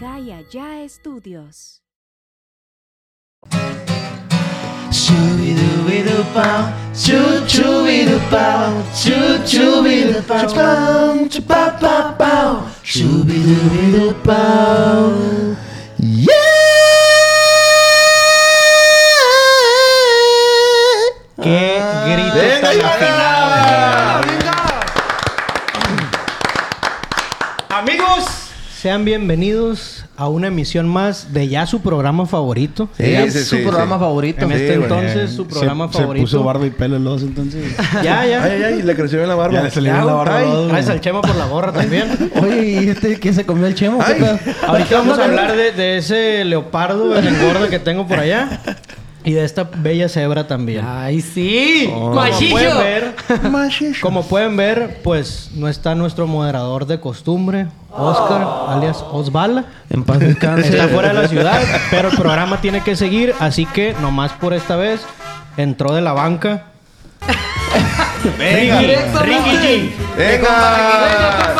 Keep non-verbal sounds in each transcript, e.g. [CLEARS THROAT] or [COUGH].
Acá y allá estudios. Yeah. ¡Qué grito tan sean bienvenidos a una emisión más de ya su programa favorito. Sí, Es sí, su sí, programa sí. favorito. En Sí, este güey. entonces, su programa se, favorito. Se puso barba y pelo los entonces. [LAUGHS] Ya, ya. Ay, ay, le creció bien la barba. Ya le salió Ya, la barba. güey. al Chema por la gorra también. [LAUGHS] Oye, ¿y este quién se comió el? ¿Qué tal? Ahorita vamos a hablar de, de ese leopardo en engorda que tengo por allá. Y de esta bella cebra también. Ay, sí. Como Machillo. pueden ver, [LAUGHS] como pueden ver, pues no está nuestro moderador de costumbre, Oscar, alias Osvala. En paz descanse. Está fuera de la ciudad, pero el programa tiene que seguir, así que nomás por esta vez entró de la banca. Directamente. Ricky G. Venga,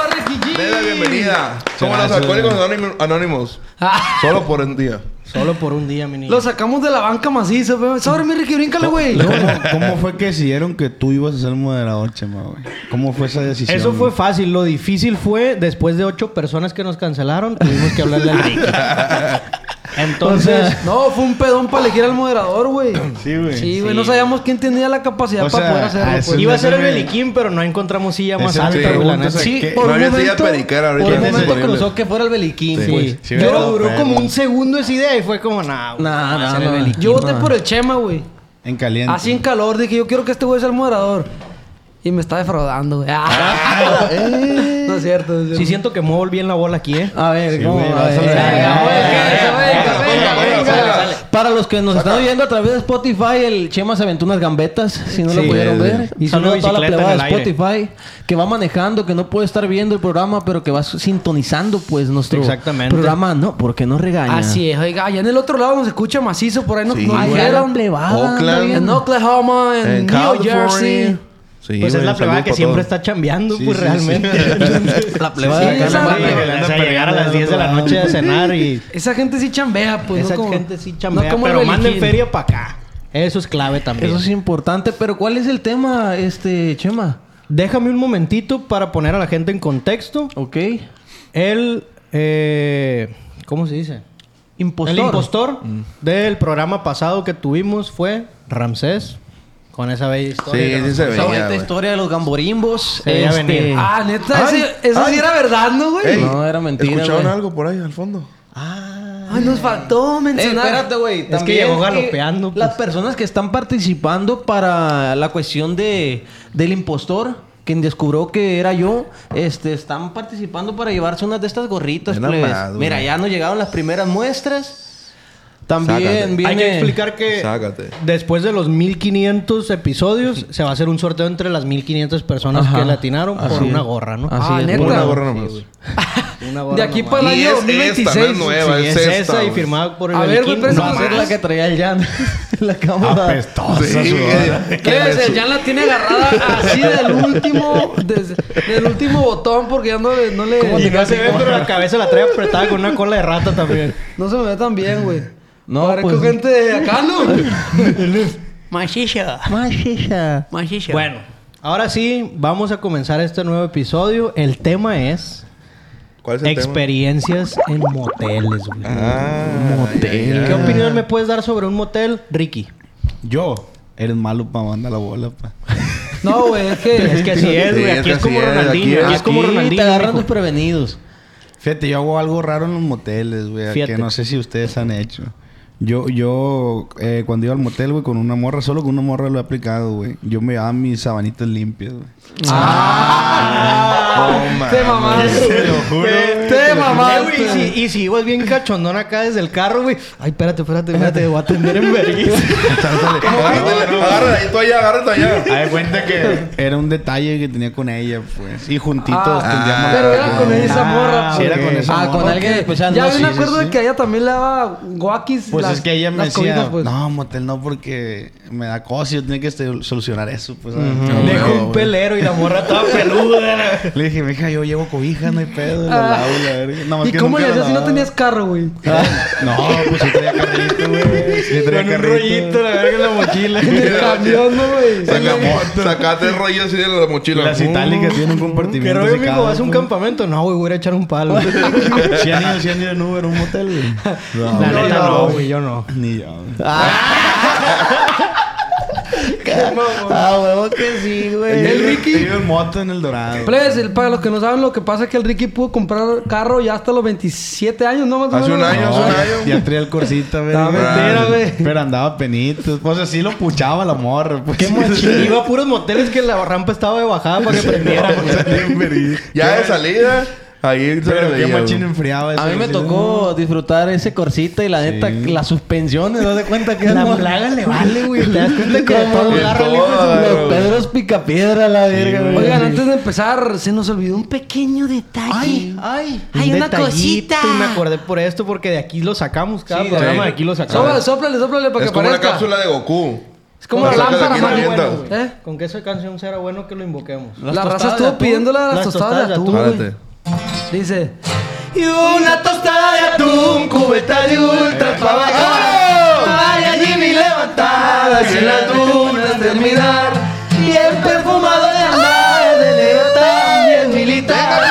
Venga. bienvenida. Somos los alcohólicos Anónimos- anónimos. Ah, Solo por un día. Solo por un día, mi niño. Lo sacamos de la banca macizo, pero... Sobre mi Ricky, bríncale, güey. ¿Cómo, cómo fue que decidieron que tú ibas a ser moderador, Chema, güey? ¿Cómo fue esa decisión? Eso fue güey? fácil. Lo difícil fue, después de ocho personas que nos cancelaron, tuvimos que hablarle al [LAUGHS] Ricky. Entonces, No, fue un pedón para elegir al moderador, güey. Sí, güey. Sí, güey. No sabíamos quién tenía la capacidad O para sea, poder a hacerlo, pues. iba a ser el Beliquín, pero no encontramos silla más alta, Sí, ¿qué- por no un momento... ahorita. Por un momento cruzó que fuera el Beliquín. Sí. Sí, Pero duró como un segundo esa idea y fue como, nah, güey, Nah, nah, el. Yo voté por el Chema, güey. En caliente. Así en calor. Dije, yo quiero que este güey sea el moderador. Y me está defraudando, güey. Ah. [LAUGHS] no es cierto, no es cierto. Sí siento que muevo bien la bola aquí, ¿eh? A ver, Sí, ¿cómo? güey, A vas a ver. ver. Venga, güey, venga, venga, venga, venga. Para los que nos están oyendo a través de Spotify, el Chema se aventó unas gambetas, si no lo Sí, pudieron sí, ver. Hizo Saludo una a toda la plebada de aire. Spotify que va manejando, que no puede estar viendo el programa, pero que va sintonizando pues nuestro Exactamente. programa. No, porque no regaña. Así es, oiga, allá en el otro lado nos escucha macizo, por ahí nos, Sí, nos dijeron. plebada. En Oklahoma, en, En New California. Jersey. Sí, pues es la plebada que siempre está chambeando, Sí, pues sí, realmente. [LAUGHS] La plebada que hace llegar a las 10 de la noche a cenar y [LAUGHS] Esa gente sí chambea, pues. esa no como- gente sí chambea. no como pero manden feria para acá. Eso es clave también. Eso es importante, pero ¿cuál es el tema, este, Chema? Déjame un momentito para poner a la gente en contexto. ¿Ok? El... eh, ¿Cómo se dice? Impostor. El impostor del programa pasado que tuvimos fue Ramsés. Con esa bella historia. Sí, sí se veía, güey. historia de los gamborimbos. Se veía este, venir. Ah, neta, Ay, ese, eso ay. sí era verdad, ¿no, güey? Ey, No, era mentira, ¿Escucharon güey. algo por ahí al fondo? Ay, nos faltó Eh, mencionar. espérate, güey. que También llegó galopeando, pues. Las personas que están participando para la cuestión de, del impostor, quien descubrió que era yo, este, están participando para llevarse unas de estas gorritas. Mira, güey. ya nos llegaron las primeras muestras. También Sácate. viene... Hay que explicar que Sácate. después de los 1500 episodios se va a hacer un sorteo entre las 1500 personas Ajá. que le atinaron por Así una es. gorra, ¿no? Así Ah, es. neta. Una gorra nomás. [LAUGHS] Una gorra De aquí nomás. para el Y año es esta, 2026. no es nueva, Sí, es es esta, esa y güey. firmada por el A ver, güey, Beliquín. pero Va a ser la que traía el Jan. [LAUGHS] la cámara. Apestosa Sí, sudada. que ¿Qué es? me El su- Jan la tiene agarrada así del último, des- del último botón porque ya no le, no le, Y no se ve, pero la [LAUGHS] cabeza la trae apretada con una cola de rata también. no se me ve tan bien, güey. No, Parezco pues- gente de acá, ¿no? [LAUGHS] Machisha. Machisha. Machisha. Bueno, ahora sí, vamos a comenzar este nuevo episodio. El tema es ¿Cuál es el tema? experiencias en moteles, güey. Ah, Motel. ya, ya. ¿Qué opinión me puedes dar sobre un motel, Ricky? Yo. Eres malo para mandar la bola, pa. [LAUGHS] No, güey, es que... Es que así es, güey. es Aquí es como Ronaldinho. aquí es- como Aquí Ronaldinho. te agarran desprevenidos. Fíjate, yo hago algo raro en los moteles, güey. Que no sé si ustedes han hecho. Yo, yo, eh, cuando iba al motel, güey, con una morra, solo con una morra lo he aplicado, güey. Yo me llevaba mis sabanitas limpias, güey. No, Te mames. mamaste. Te lo juro. Te güey, y si, y si ibas bien cachondón acá desde el carro, güey. Ay, espérate, espérate, espérate. Voy a atender en vergüenza. [LAUGHS] Agárrate ahí, tú allá, agárrate allá. Haz de cuenta que era un detalle que tenía con ella, pues. Y juntitos tendríamos Ah, Pero era con esa morra. Sí, era con esa Ah, con morra. alguien especial. Ya no, vi sí, me acuerdo de que a ella también le daba guakis. Pues es que ella me decía, pues. no, motel no, porque me da cosa y yo tenía que este, solucionar eso, pues. No, Dejó un pelero y la morra toda peluda. Le dije, mija, yo llevo cobija, no hay pedo. En la Ah. aula. Nada más ¿Y que cómo le hacías si no tenías carro, güey? No, pues sí traía carrito, güey. Sí traía Con un rollito, la verga en la mochila. En el camión, ¿no, güey? Saca- Sacaste el rollo así de la mochila. Las itálicas tienen un compartimiento. ¿Qué rollo, mijo? secado, ¿Vas a un campamento? No, güey, voy a ir a echar un palo. [LAUGHS] ¿Sí han ido, sí han ido en Uber un motel, güey? No, La neta no, güey, yo no. Ni yo. [LAUGHS] güey. [LAUGHS] Ah, huevo que sí, güey. El Ricky. En moto en el Dorado. Plebes, el- para los que no saben, lo que pasa es que el Ricky pudo comprar carro ya hasta los 27 años, ¿no? Más o Hace un menos. año, No, hace un año. Ya traía el corsita, güey. No, mentira, güey. Pero andaba penitos. Pues así lo puchaba la morra. Pues. Qué machín. Iba a puros moteles que la rampa estaba de bajada para que prendiera. güey. Ya de salida, ahí se Pero qué veía, machín eso. A mí me tocó disfrutar ese corsita y la neta, las suspensiones, ¿no de cuenta que [LAUGHS] La plaga le vale, güey. Te das cuenta [LAUGHS] que Como todo. Los Pedros Picapiedra, la verga, güey. Oigan, antes de empezar, se nos olvidó un pequeño detalle. Ay, ay. Hay Un una cosita. Y me acordé por esto porque de aquí lo sacamos. Cada Sí, programa sí. de aquí lo sacamos. sóplale, sóplale para Es que como una aparezca. cápsula de Goku. Es como la lámpara. Bueno, ¿Eh? Con que esa canción será bueno que lo invoquemos. Las La raza estuvo las, Las tostadas de atún. Dice... Y una tostada de atún, cubeta de ultra para bajar. Vaya Jimmy levantadas y en las dunas terminar. Bien perfumado de andar, de negro también militar.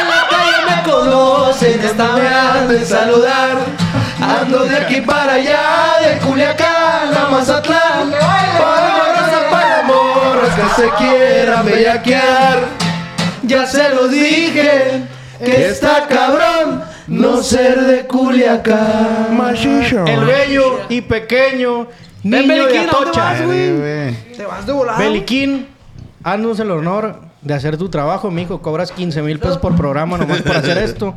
En la calle me conocen, está me de saludar. Ando de aquí para allá, de Culiacán a Mazatlán. Para la raza, para morras que se quieran bellaquear. Ya se lo dije, que está cabrón no ser de Culiacán. El bello y pequeño niño de Beliquín, ¿a dónde Atocha. vas, güey? Te vas de volada. Beliquín, haznos el honor de hacer tu trabajo, mijo. Cobras 15 mil pesos por programa nomás por hacer esto.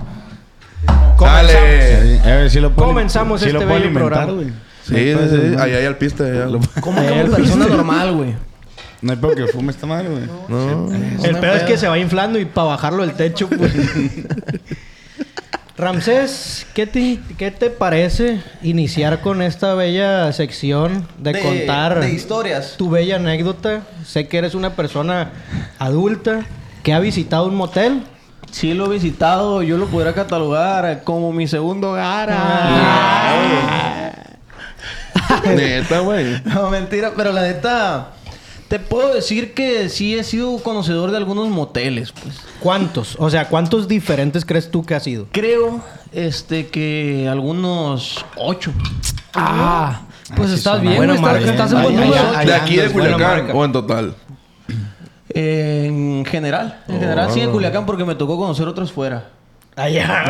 Dale. Sí, a ver, sí lo puedo- Comenzamos lo este puedo bello programa. Sí, sí, sí. Ahí hay al piste. allá. Como como persona normal, güey. No hay pedo que fume esta madre, güey. No. El pedo es que se va inflando y para bajarlo del techo, pues. [LAUGHS] Ramsés, ¿qué te, ¿qué te parece iniciar con esta bella sección de, contar de historias. tu bella anécdota? Sé que eres una persona adulta que ha visitado un motel. Sí lo he visitado, yo lo podría catalogar como mi segundo hogar. Ah. Neta, güey. [LAUGHS] No, mentira, pero la neta... Te puedo decir que sí he sido conocedor de algunos moteles, pues. ¿Cuántos? O sea, ¿cuántos diferentes crees tú que has ido? Creo, este, que algunos ocho. Ah, pues sí estás son bien, buena. Estás, marca. estás en buen. ¿De aquí de Culiacán o en total? En general, en general sí en Culiacán porque me tocó conocer otros fuera. Allá,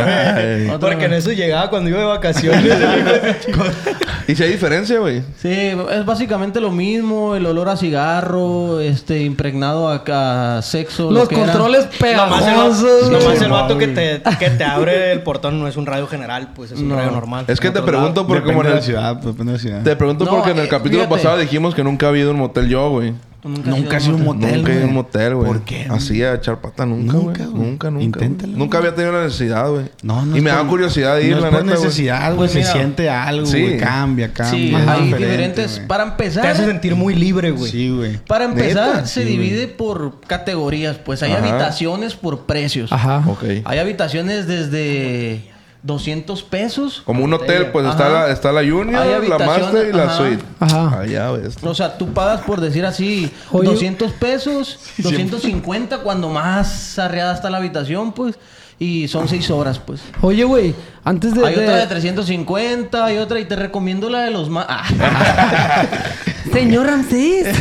güey. Porque en eso llegaba cuando iba de vacaciones. [LAUGHS] ¿Y si hay diferencia, güey? Sí, es básicamente lo mismo, el olor a cigarro, este, impregnado a, a sexo. lo Los que controles Nomás el, pegajosos. nomás el Sí, vato que te, que te abre el portón no es un radio general, pues es un No. radio normal. Es que En te pregunto lado. porque Depende como en de la el... ciudad, pues, depende de la ciudad. Te pregunto No, porque en el eh, capítulo fíjate. pasado dijimos que nunca ha habido un motel yo, güey. Nunca ha sido un motel, Nunca he ido a un güey. motel, güey. ¿Por qué? Así a echar pata nunca, güey. Nunca. Nunca, nunca. Inténtalo. Nunca había tenido la necesidad, güey. No, no Y me da curiosidad de ir, no la neta, necesidad, güey. Pues se mira. siente algo, Sí. güey. Cambia, cambia. Sí, hay diferente, diferentes. Para empezar, Te hace sentir muy libre, güey. Sí, güey. para empezar, Neta, se sí, divide por categorías. Pues hay Ajá. habitaciones por precios. Ajá. Ok. Hay habitaciones desde 200 pesos. Como un hotel, pues está la, está la Junior, la Master y la ajá. Suite. Ajá. Allá ves. O sea, tú pagas por decir así Oye. 200 pesos, [LAUGHS] 250 cuando más arreada está la habitación, pues. Y son 6 horas, pues. Oye, güey, antes de... Hay de- otra de 350, hay otra y te recomiendo la de los más... Ah. [LAUGHS] Señor Ramsés.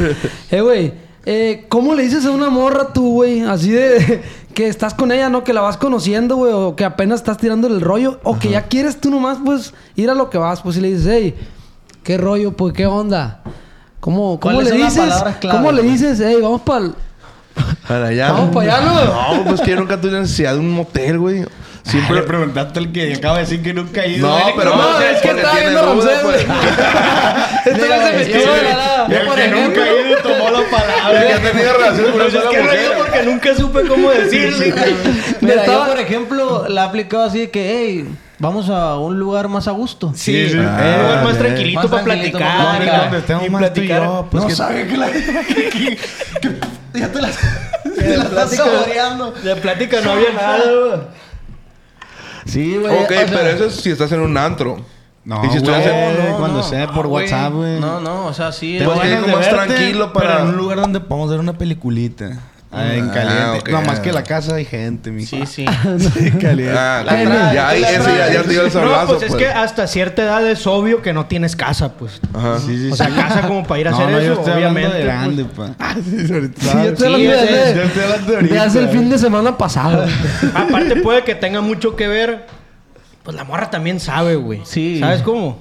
[LAUGHS] eh, güey. Eh, ¿Cómo le dices a una morra tú, güey? Así de... Que estás con ella, ¿no? Que la vas conociendo, güey. O que apenas estás tirando el rollo. O que ya quieres tú nomás, pues, ir a lo que vas. Pues, y le dices, hey, ¿qué rollo? Pues, ¿qué onda? ¿Cómo, cómo ¿Cuáles le dices? clave, ¿Cómo le dices? Hey, vamos para Para allá. Vamos para allá, ¿no? No, pues que yo nunca tuve necesidad de un motel, güey. Siempre le preguntaste al que acaba de decir que nunca ha ido. No, pero No, es que estaba viendo Ramsés, pues. güey. [LAUGHS] Este güey se metió de la nada. El Por que nunca ha ido tomó la palabra. Ya tenía relaciones con una que mujer. porque nunca supe cómo decirle. Mira, yo, por ejemplo, la he aplicado así de que, hey, vamos a un lugar más a gusto. Sí, sí. un Ah, lugar más tranquilito Más para tranquilito platicar. para Donde estemos más platicar. yo, pues no que- sabe que la... [LAUGHS] que- ya te las... De la [LAUGHS] estás saboreando. De plática no había nada, güey. Sí, güey. Ok, o sea, pero eso es si estás en un antro. No, Y si güey, estás en- cuando sea por güey. WhatsApp, güey. No, no, o sea, sí. Te Pues es- que de más verte, tranquilo para- Pero en un lugar donde podamos ver una peliculita. Ah, en Ah, caliente. ok. No, más que la casa hay gente, mi Sí, sí. [LAUGHS] Sí, caliente. Ah, La trae, ya, ahí la ese ya, ya te dio el [LAUGHS] No, sablazo, pues es que hasta cierta edad es obvio que no tienes casa, pues. Ajá. Sí, sí, O sea, sí. casa como para ir a no, hacer no, eso, yo estoy obviamente. de grande, pues. pa. [LAUGHS] Ah, sí, ahorita. Sí, yo estoy Sí, hablando de, es- yo estoy hablando de de ahorita. hace el fin de semana pasado. Aparte puede que tenga mucho que ver. Pues la morra también sabe, güey. Sí. ¿Sabes cómo?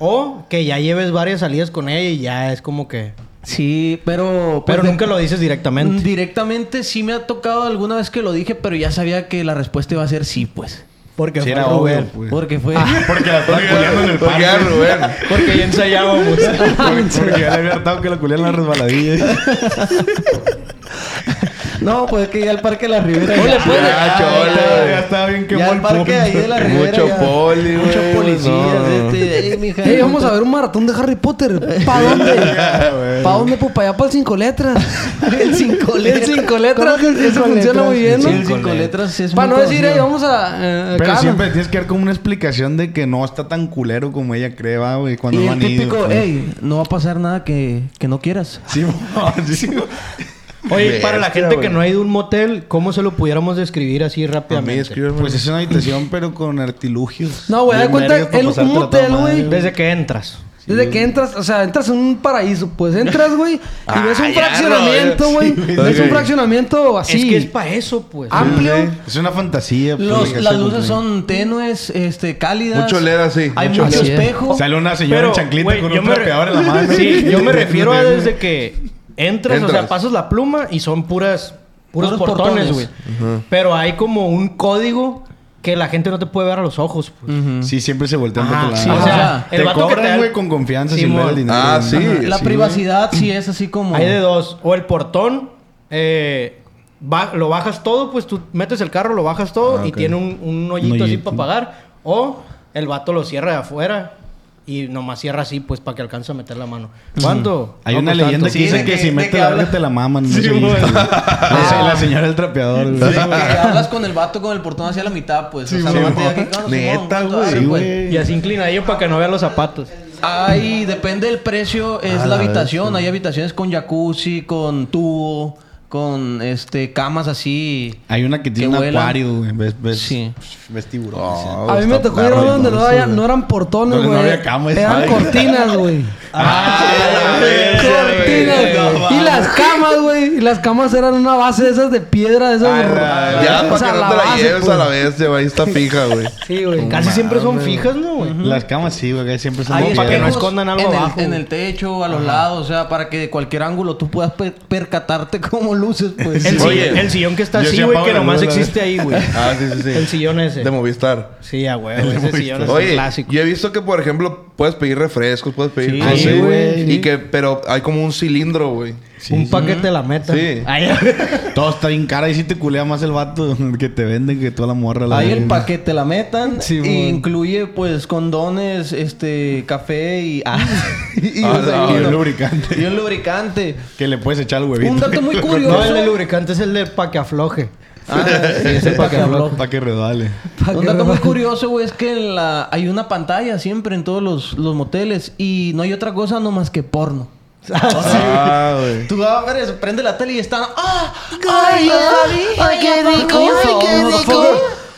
O que ya lleves varias salidas con ella y ya es como que... Sí, pero... Pero pues, nunca lo dices directamente. Directamente sí me ha tocado alguna vez que lo dije, pero ya sabía que la respuesta iba a ser sí, pues. Porque Sí, fue era Rubén. obvio, pues. Porque fue... Porque la estaba culeando en el Porque ya, parque. Rubén. Porque ya ensayábamos. Porque, [LAUGHS] [LAUGHS] porque ya le había hartado que la culearon en la resbaladilla. [LAUGHS] no, pues que ya el Parque de la Ribera... Oye, ya- pues, Ya, ya- chole. ya estaba bien Ya quemado el el parque ahí de la Ribera Mucho ya- poli, güey. Muchos policías, No. este... Ey, mija, Ey, vamos a ver un maratón de Harry Potter. [LAUGHS] ¿Para dónde? ¿Para dónde? Pues para allá, para el cinco letras. [LAUGHS] El cinco El letras. cinco letras. ¿Cómo que el Eso cinco funciona letras? muy bien, Sí, ¿no? el cinco letras es Para no decir, conocido. ey, vamos a... eh, Pero acá, siempre tienes que dar como una explicación de que no está tan culero como ella cree, va, güey. Cuando Y no el han típico, pues. ey, no va a pasar nada que, que no quieras. Sí, [LAUGHS] sí. Oye, para la gente que no ha ido a un motel, ¿cómo se lo pudiéramos describir así A mí rápidamente? Pues es una habitación, pero con artilugios. No, güey, da cuenta, el- un motel, güey. Desde que entras. Desde que entras, o sea, entras en un paraíso, pues entras, güey, y Ah, ves un ya, fraccionamiento, no, güey. sí, ves un fraccionamiento así. Es que es para eso, pues. amplio. Es una fantasía. pues, Los, las luces son tenues, este, cálidas. Mucho LED así. Hay mucho espejo. Sale una señora Pero, en chanclita con un trapeador en la mano. [LAUGHS] Sí, yo me [LAUGHS] refiero a desde que entras, o sea, Entras. pasas la pluma y son puras puros, Puros portones, güey. Pero hay como un código que la gente no te puede ver a los ojos, pues. Sí, siempre se voltean otro sí, lado. o sea, te el vato que te el- güey, con confianza Sí, sin ver el dinero. Ah, güey. sí. Ajá. La sí, privacidad sí es así como... Hay de dos. O el portón, eh, ba- lo bajas todo, pues tú metes el carro, lo bajas todo Ah, y tiene un, un hoyito Un así hoyito. para pagar. O el vato lo cierra de afuera y nomás cierra así, pues para que alcance a meter la mano. ¿Cuánto? Hay No, una pues, leyenda que dice que, que- si mete la verga te la maman. Sí, no sé, güey. [LAUGHS] La, se- la señora del trapeador, güey. [LAUGHS] Hablas con el vato con el portón hacia la mitad, pues. o sea, Sí, "Ah, no, Neta, Simón, ¿cuánto güey. Sí, pues?" güey. Y así inclinadillo para que no vea los zapatos. Hay, depende del precio, es Ah, la la habitación. Hay habitaciones con jacuzzi, con tubo, con este camas así. Hay una que tiene Que un vuelan. acuario, güey. Ves, ves, Sí. ves tiburón. Oh, A mí me tocó ir a donde no, había- güey. no eran portones, Donde no güey. había cama, eran ay. cortinas, güey. [LAUGHS] Ah, Cortinas, güey. güey. Y las camas, güey. Y las camas eran una base de esas de piedra, de esas. Ah, Ya, o para sea, que no te la base, lleves pues. a la bestia, güey. Ahí está [LAUGHS] fija, güey. Sí, güey. Casi siempre son fijas, ¿no, güey? Las camas sí, güey. Siempre son de para que no escondan algo abajo, En güey. el techo, a los lados, o sea, para que de cualquier ángulo tú puedas per- percatarte [LAUGHS] como luces, pues. El, Oye, sillón, el sillón que está así, sí güey, que nomás existe ahí, güey. [LAUGHS] Ah, sí, sí, sí. El sillón ese. De Movistar. Sí, a güey. Ese sillón es Oye, clásico. yo he visto que, por ejemplo, puedes pedir refrescos, puedes pedir Sí, cosas, sí, güey. Y que, pero hay como un cilindro, güey. un paquete de la meta. Sí. Ay, [LAUGHS] Todo está bien cara y sí te culea más el vato que te venden que toda la morra. La Ahí el paquete la metan [LAUGHS] Sí, y incluye pues condones, este, café y ah, [LAUGHS] y, Ah, o sea, no, y Y no- el lubricante. y un lubricante. Que le puedes echar el huevito. Un dato muy no, curioso. el lubricante es el de pa' que afloje. Ah, sí, ese para que [LAUGHS] habló. Para que redale. Un dato muy curioso, güey, es que en la, hay una pantalla siempre en todos los, los moteles y no hay otra cosa nomás que porno. [LAUGHS] Ah, güey. Tú abres, prende la tele y están. ¡Ah! Ay, ay, qué rico, ay, qué rico.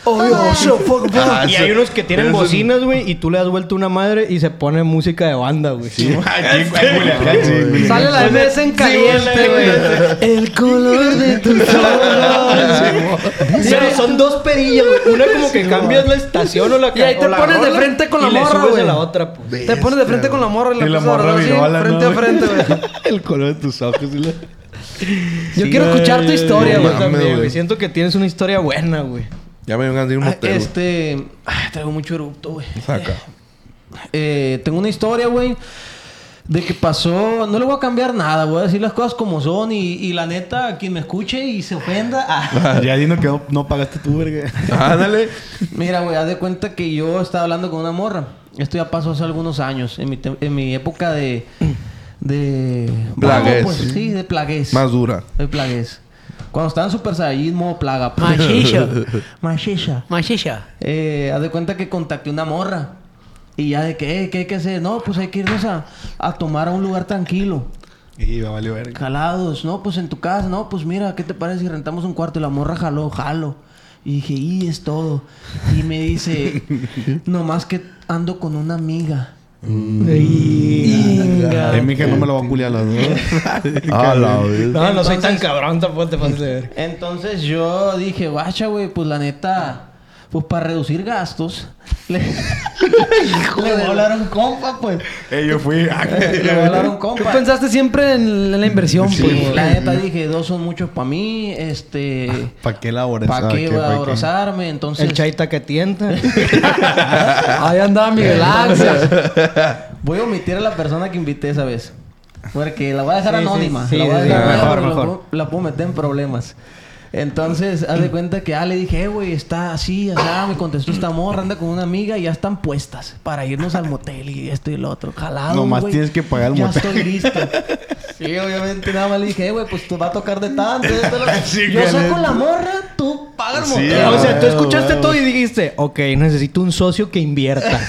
Ah, Y hay unos que tienen bocinas, güey, y tú le das vuelta una madre y se pone música de banda, güey. Aquí en Culiacán, sí, güey. Sale la MS en caliente, güey. El color de tus ojos. Pero son dos perillas, güey. Una como que cambias la estación o la Y ahí te pones de frente con la morra, güey. a la otra, pues. Te pones de frente con la morra y la Y morra virola, frente a frente, güey. [LAUGHS] El color de tus ojos. y la- Yo quiero escuchar tu historia, güey. también, güey. Siento que tienes una historia buena, güey. Ya me vengan de un Ah, motel. Este. ay, traigo mucho erupto, güey. Saca. Eh, tengo una historia, güey. De que pasó. No le voy a cambiar nada, voy a decir las cosas como son. Y, y la neta, quien me escuche y se ofenda. ah. [LAUGHS] Ya dino que no, no pagaste tu verga. Ándale. Mira, güey, haz de cuenta que yo estaba hablando con una morra. Esto ya pasó hace algunos años. En mi, en mi época de. De. Plaguez. Bueno, pues sí, de plaguez. Más dura. De plaguez. Cuando estaba en Super Saiyajin, modo plaga. pues. Machicho. [LAUGHS] Machicha. Machicha. Eh, haz de cuenta que contacté una morra. Y ya de que, eh, ¿qué hay que hacer? No, pues hay que irnos a, a tomar a un lugar tranquilo. Y va a valer verga. Calados, no, pues en tu casa, no, pues mira, ¿qué te parece si rentamos un cuarto? Y la morra jaló, jalo. Y dije, y es todo. Y me dice, [LAUGHS] nomás que ando con una amiga. Ay, mija, no me lo va a culiar las dos. [LAUGHS] Ah, la. No, no soy tan Entonces- cabrón, tampoco te pases. Entonces yo dije, guacha, güey, pues la neta, pues para reducir gastos, [LAUGHS] le, le voy a hablar a un compa, pues. Eh, yo fui. Le voy a hablar a un Tú compa. pensaste siempre en, la inversión, Sí, pues. la neta dije, dos son muchos para mí, este... [LAUGHS] ¿Para qué elaborar? ¿Para qué voy a abrazarme? Entonces... El chaita que tienta. [LAUGHS] Ahí andaba Miguel Ángel. Voy a omitir a la persona que invité esa vez. Porque la voy a dejar Sí, anónima. sí, la voy a sí, dejar anónima La, puedo meter en problemas. Entonces, haz de cuenta que ah, le dije, eh, güey, está así, allá. Me contestó esta morra, anda con una amiga y ya están puestas para irnos al motel y esto y lo otro. Jalado. Nomás güey. tienes que pagar el ya motel. estoy listo. [LAUGHS] Sí, obviamente, nada más le dije, eh, güey, pues tú va a tocar de tanto. lo- [LAUGHS] Sí, Yo saco la morra, tú pagas el Sí, motel. o sea, tú Ah, escuchaste todo y dijiste, ok, necesito un socio que invierta.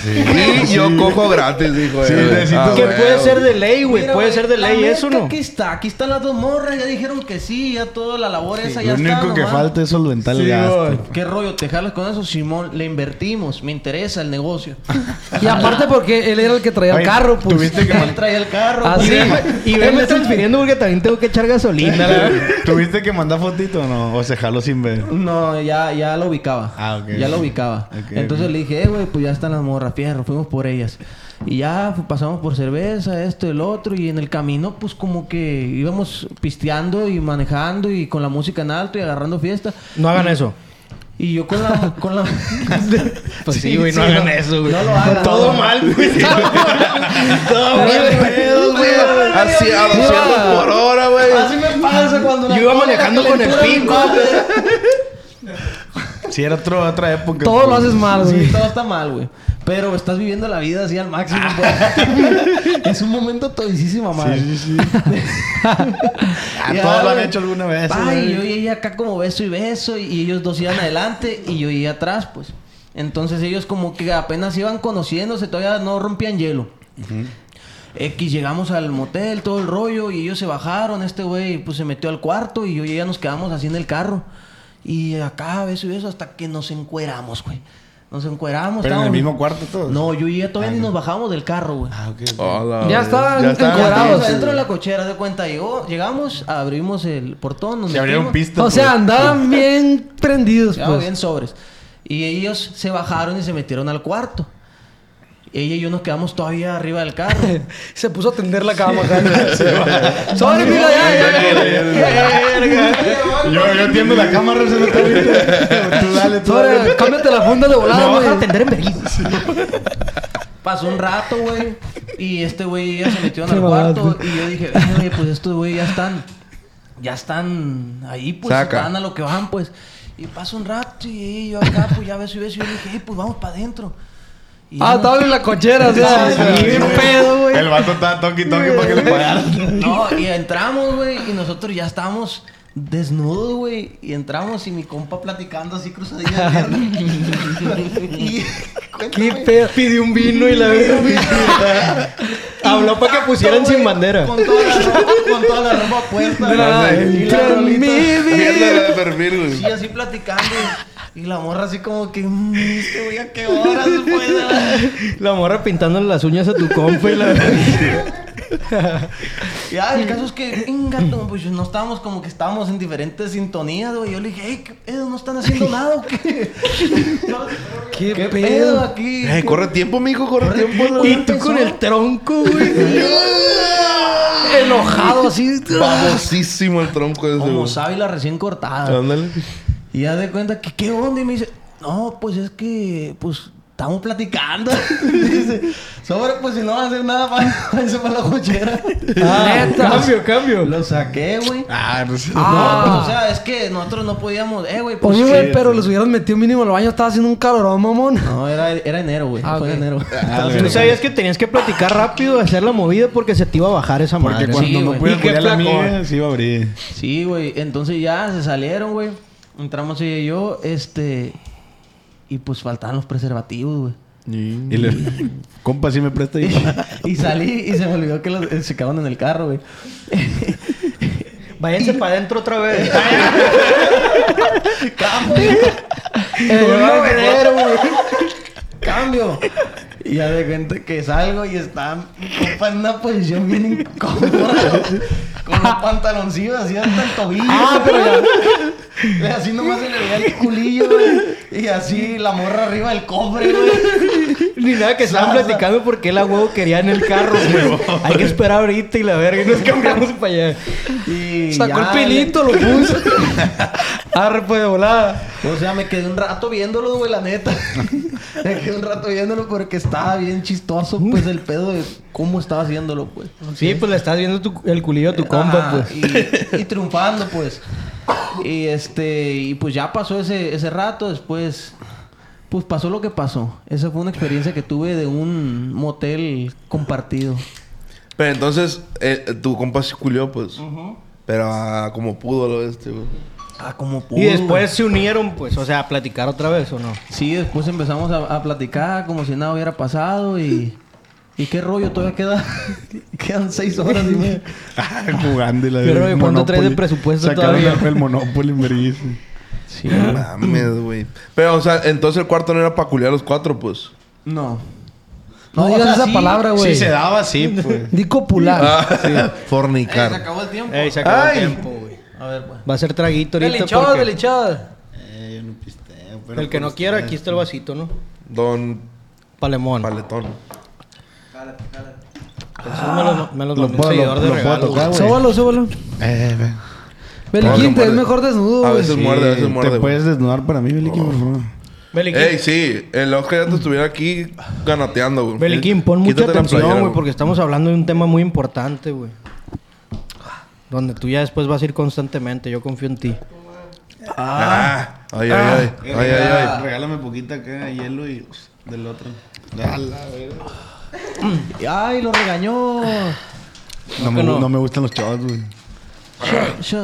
Y yo cojo gratis, dijo Sí, él. necesito- Ah, que puede ser de ley, güey. Puede ser de ley eso, ¿no? Aquí está, aquí están las dos morras, ya dijeron que sí, ya toda la labor esa ya Lo está. único que nomás. falta es solventar Sí, el gasto. ¿Qué rollo? ¿Te jalas con eso? Simón, le invertimos, me interesa el negocio. [LAUGHS] Y aparte porque él era el que traía el carro, pues. Tuviste que, [LAUGHS] Él traía el carro. Ah, güey. sí. Y venme transfiriendo porque también tengo que echar gasolina. [LAUGHS] ¿Tuviste que mandar fotito o no? ¿O se jaló sin ver? No, ya, ya lo ubicaba. Ah, ok. Ya lo ubicaba. Entonces le dije, eh, güey, pues ya están las morras, fierro, fuimos por ellas. Y ya pasamos por cerveza, esto y el otro. Y en el camino, pues como que íbamos pisteando y manejando y con la música en alto y agarrando fiesta. No hagan eso. Y yo con la... Con la... [LAUGHS] Pues sí, güey, no hagan eso, güey. No lo hagan. Todo no. mal, [LAUGHS] güey. Todo mal, güey. Así a 200 por hora, güey. Así me pasa cuando... Yo iba manejando con el pico, me [LAUGHS] Si era otro- otra época. Todo lo haces mal, Sí, güey. todo está mal, güey. Pero estás viviendo la vida así al máximo, [LAUGHS] es un momento todisísima, madre. Sí, sí, [LAUGHS] sí. Ya, todos lo han hecho alguna vez. Pa, güey. y yo llegué acá como beso y beso y ellos dos iban adelante y yo llegué atrás, pues. Entonces ellos como que apenas iban conociéndose, todavía no rompían hielo. X, llegamos al motel, todo el rollo, y ellos se bajaron, este güey pues se metió al cuarto y yo y ella nos quedamos así en el carro. Y acá, beso y beso, hasta que nos encueramos, güey. Nos encueramos. Pero en el mismo cuarto todos. No, yo y ella todavía ni nos bajamos del carro, güey. Ah, ok. Hola, Ya estaban Ya encuerados. Sí. adentro de la cochera, de cuenta. Llegó, llegamos, abrimos el portón, nos Se abrieron pistas. O sea, andaban [LAUGHS] bien prendidos, Quedamos pues. bien sobres. Y ellos se bajaron y se metieron al cuarto. Ella y yo nos quedamos todavía arriba del carro. [LAUGHS] Se puso a tender la cama acá. Sobre, mira, ya, ya. Yo, yo entiendo la cámara, se me está viendo. Tú dale, tú dale. Cámbiate la funda de volada, Me voy a güey. atender en vergüenza. Pasó un rato, güey. Y este güey ya se metió en el cuarto. Y yo dije, "Eh, güey, pues estos güey ya están. Ya están ahí, pues. Saca. Van a lo que van, pues. Y pasa un rato y yo acá, pues ya beso y beso. Y yo dije, "Eh, pues vamos para adentro. Y Ah, estaba en la cochera, o sea, Sí, sí, bien sí. pedo, güey. El vato estaba toqui toqui para que le [LAUGHS] pagaran. No, y entramos, güey, y nosotros ya estábamos desnudos, güey. Y entramos y mi compa platicando así cruzadilla de [LAUGHS] y Qué pedo. Pidió un vino y la Habló para que pusieran sin bandera. Con toda la ropa, con toda la ropa puesta. Y la rolita. de perfil, güey. Sí, así platicando. Y la morra así como que, "Mm, este güey, ¿a qué horas después de la-?" [LAUGHS] La morra pintándole las uñas a tu compa y la... [LAUGHS] Ya, el caso es que, venga, tú, pues no estábamos como que estábamos en diferentes sintonías, güey. Yo le dije, hey, ¿qué pedo? ¿No están haciendo [LAUGHS] nada o qué? Qué, ¿Qué pedo. pedo aquí? Eh, corre tiempo, mijo, corre tiempo. Y tú con el tronco, güey. Enojado así. Babosísimo el tronco ese, Como sábila recién cortada. Ándale. Y ya de cuenta que, ¿qué onda? Y me dice, no, pues es que, pues, estamos platicando. [LAUGHS] Dice, sobre, pues si no van a hacer nada, [LAUGHS] váyanse para la cochera. [LAUGHS] Ah, cambio, cambio. Lo saqué, güey. Ah, no sé. Ah. No, pues, o sea, es que nosotros no podíamos, eh, güey, pues Oye, güey, sí. pero los hubieran metido mínimo al baño. Estaba haciendo un calorón, mamón. No, era, era enero, güey. Ah, Fue enero. Tú sabías que tenías que platicar rápido, hacer la movida porque se te iba a bajar esa Porque madre. cuando Sí, no güey. pude ¿Y qué culiar la mía, se iba a abrir. Sí, güey. Entonces ya se salieron, güey. Entramos ella y yo, este... Y pues faltaban los preservativos, güey. Y le... [LAUGHS] Compa, si me presta ahí. [LAUGHS] y salí y se me olvidó que los, eh, se quedaban en el carro, güey. [LAUGHS] Váyanse para adentro otra vez. ¡Cambio! ¡Cambio! Y ya de gente que salgo y está compa en una posición bien incómoda. Con los pantaloncillos así hasta el tobillo. Ah, pero ya. [LAUGHS] Así nomás se le veía el culillo, güey. Y así la morra arriba del cofre, güey. Ni nada que estaban platicando porque él a huevo quería en el carro, güey. [LAUGHS] Hay que esperar ahorita y la verga y nos [LAUGHS] cambiamos para allá. Y Sacó el ya, pilito, lo puso. [LAUGHS] Arre, pues de volada. O sea, me quedé un rato viéndolo, güey, la neta. me quedé un rato viéndolo porque estaba bien chistoso, pues, el pedo de cómo estaba haciéndolo, pues. Sí, pues le estás viendo tu- el culillo a tu compa, pues. Y, y triunfando, pues. Y este, y pues ya pasó ese, ese rato, después, pues pasó lo que pasó. Esa fue una experiencia que tuve de un motel compartido. Pero entonces, eh, tu compa se culió, pues. Pero ah, como pudo lo este, güey. Ah, como pudo. Y después se unieron, pues, o sea, a platicar otra vez, ¿o no? Sí, después empezamos a, a platicar como si nada hubiera pasado y... ¿Y qué rollo? Todavía queda... [LAUGHS] quedan seis horas y media. [LAUGHS] Jugando y la ¿y cuánto traes de presupuesto Sacaron todavía? el Monopoly. Sí. No mames, güey. Pero, o sea, entonces el cuarto no era para culiar los cuatro, pues. No. No, digas sea, esa sí. palabra, güey. Si se daba, sí, [LAUGHS] pues. Di copular. Ah, Fornicar. acabó el tiempo. Ey, se acabó Ay. el tiempo, güey. A ver, pues. Va a ser traguito ahorita Delichado, porque... delichado. Eh, yo no pisteo, pero El que no quiera, aquí está el vasito, ¿no? Don Palemón. Paletón. Esos me los, me Lo mandó un puedo- seguidor lo- de lo puedo Beliquín, te muerde. es mejor desnudo, A güey. veces muerde, a veces muerde. ¿Te puedes desnudar para mí, Beliquín, por favor? Beliquín, Ey, sí. El Oscar ya te estuviera aquí ganateando, güey. Beliquín, pon mucha atención, güey, porque estamos hablando de un tema muy importante, güey. Donde tú ya después vas a ir constantemente. Yo confío en ti. Ah. Ay, ay, ay. Ay, ay, ay. Eh, Regálame poquita acá, hielo y del otro. ¡Ay, lo regañó! No, me, no. no me gustan los chavos, güey.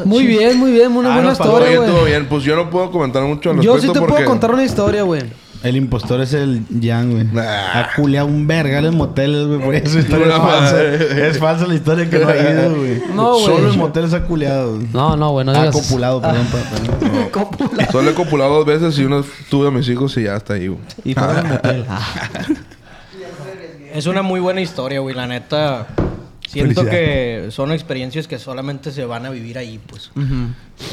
Muy bien, muy bien. Una Ah, buena no, Todo historia, bien, todo güey. bien. Pues yo no puedo comentar mucho al Yo respecto sí te porque... puedo contar una historia, güey. El impostor es el Jan, güey. Nah. Ha culeado un vergal en moteles, güey. Por eso [LAUGHS] historia es No, falsa. madre. Es falsa la historia que no ha ido, güey. No, güey. Solo en moteles ha culeado. güey. No, no, güey, no Ha digas. copulado, perdón, perdón. [LAUGHS] Solo he copulado dos veces y una tuve a mis hijos y ya está ahí, güey. Y fueron al motel. Es una muy buena historia, güey. La neta, siento que son experiencias que solamente se van a vivir ahí, pues.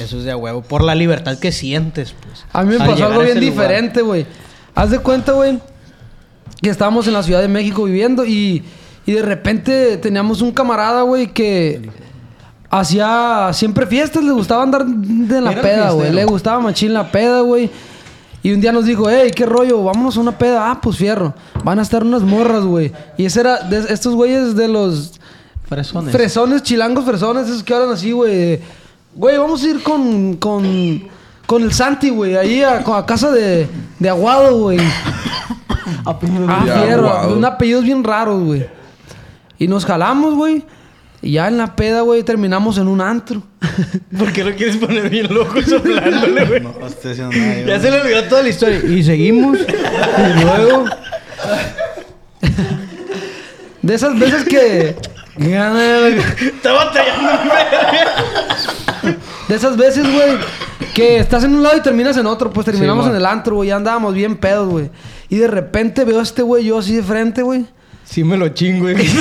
Eso es de a huevo. Por la libertad que sientes, pues. A mí me pasó algo bien diferente, güey. Haz de cuenta, güey, que estábamos en la Ciudad de México viviendo y, y de repente teníamos un camarada, güey, que hacía siempre fiestas, le gustaba andar de la Era peda, güey. Le gustaba machín la peda, güey. Y un día nos dijo, hey, qué rollo, vámonos a una peda. Ah, pues fierro. Van a estar unas morras, güey. Y ese era de estos güeyes de los Fresones. Fresones, chilangos, fresones, esos que hablan así, güey. Güey, vamos a ir con, con, con el Santi, güey, ahí a, a casa de, de Aguado, güey. [COUGHS] Ah, De fierro, Aguado. un apellidos bien raros, güey. Y nos jalamos, güey. Y ya en la peda, güey, terminamos en un antro. [LAUGHS] ¿Por qué lo quieres poner bien loco soplándole, güey? No, estoy haciendo nada. yo. Ya se le olvidó toda la historia. Y seguimos. y luego. [LAUGHS] De esas veces que... Está batallando. De esas veces, güey, que estás en un lado y terminas en otro. Pues terminamos Sí, en el antro, güey. Ya andábamos bien pedos, güey. Y de repente veo a este güey yo así de frente, güey. Sí me lo chingo, güey. [LAUGHS] sí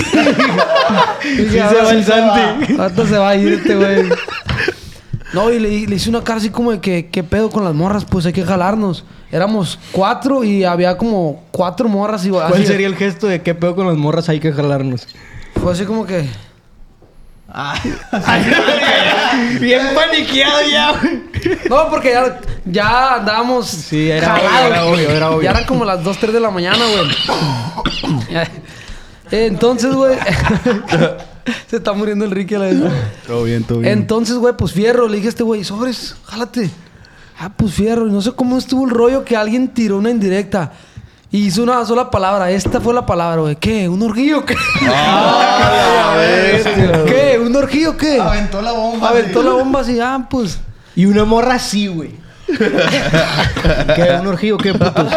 Y se va el sí Santi. Ahorita se va a ir este güey. No, y le, le hice una cara así como de que, ¿qué pedo con las morras? Pues hay que jalarnos. Éramos cuatro y había como cuatro morras y ¿Cuál así- sería el gesto de qué pedo con las morras hay que jalarnos? Fue así como que... Bien [LAUGHS] paniqueado ya, güey. No, porque ya, ya andábamos. Sí, era jalados, obvio, era obvio, era obvio. Ya eran como las 2, 3 de la mañana, güey. [COUGHS] Entonces, güey. [LAUGHS] Se está muriendo el Ricky a la vez. Todo bien, todo bien. Entonces, güey, pues fierro. Le dije a este güey, sobres, jálate. Ah, pues fierro. Y no sé cómo estuvo el rollo que alguien tiró una indirecta. Y hizo una sola palabra. Esta fue la palabra, güey. ¿Qué? ¿Un orgío qué? ¿Qué? ¿Un orgío qué? Aventó la bomba. Aventó la bomba así. Ah, pues... Y una morra así, güey. [LAUGHS] ¿Qué? ¿Un orgío qué, putos?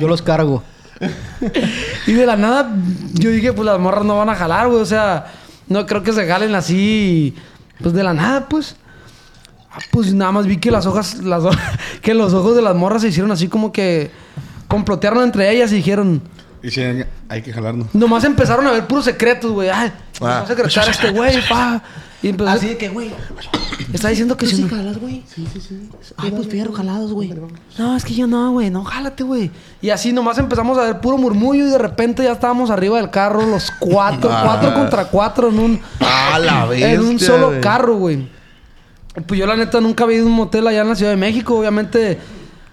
Yo los cargo. Y de la nada, yo dije, pues las morras no van a jalar, güey. O sea, no creo que se jalen así. Pues de la nada, pues. Ah, pues nada más vi que las hojas, las [LAUGHS] que los ojos de las morras se hicieron así como que complotearon entre ellas y dijeron. Y sí, hay que jalarnos. Nomás empezaron a ver puros secretos, güey. Ay, me Ah. a secretar este güey, pa. Y empezó, Así de que, güey. está diciendo que si no. jalas, güey? Sí, sí, sí. Ay, pues fierro, jalados, güey. No, es que yo no, güey, no, jálate, güey. Y así nomás empezamos a ver puro murmullo y de repente ya estábamos arriba del carro, los cuatro, cuatro contra cuatro en un, Ah, la bestia, [LAUGHS] en un solo carro, güey. Pues yo la neta nunca había ido a un motel allá en la Ciudad de México, obviamente.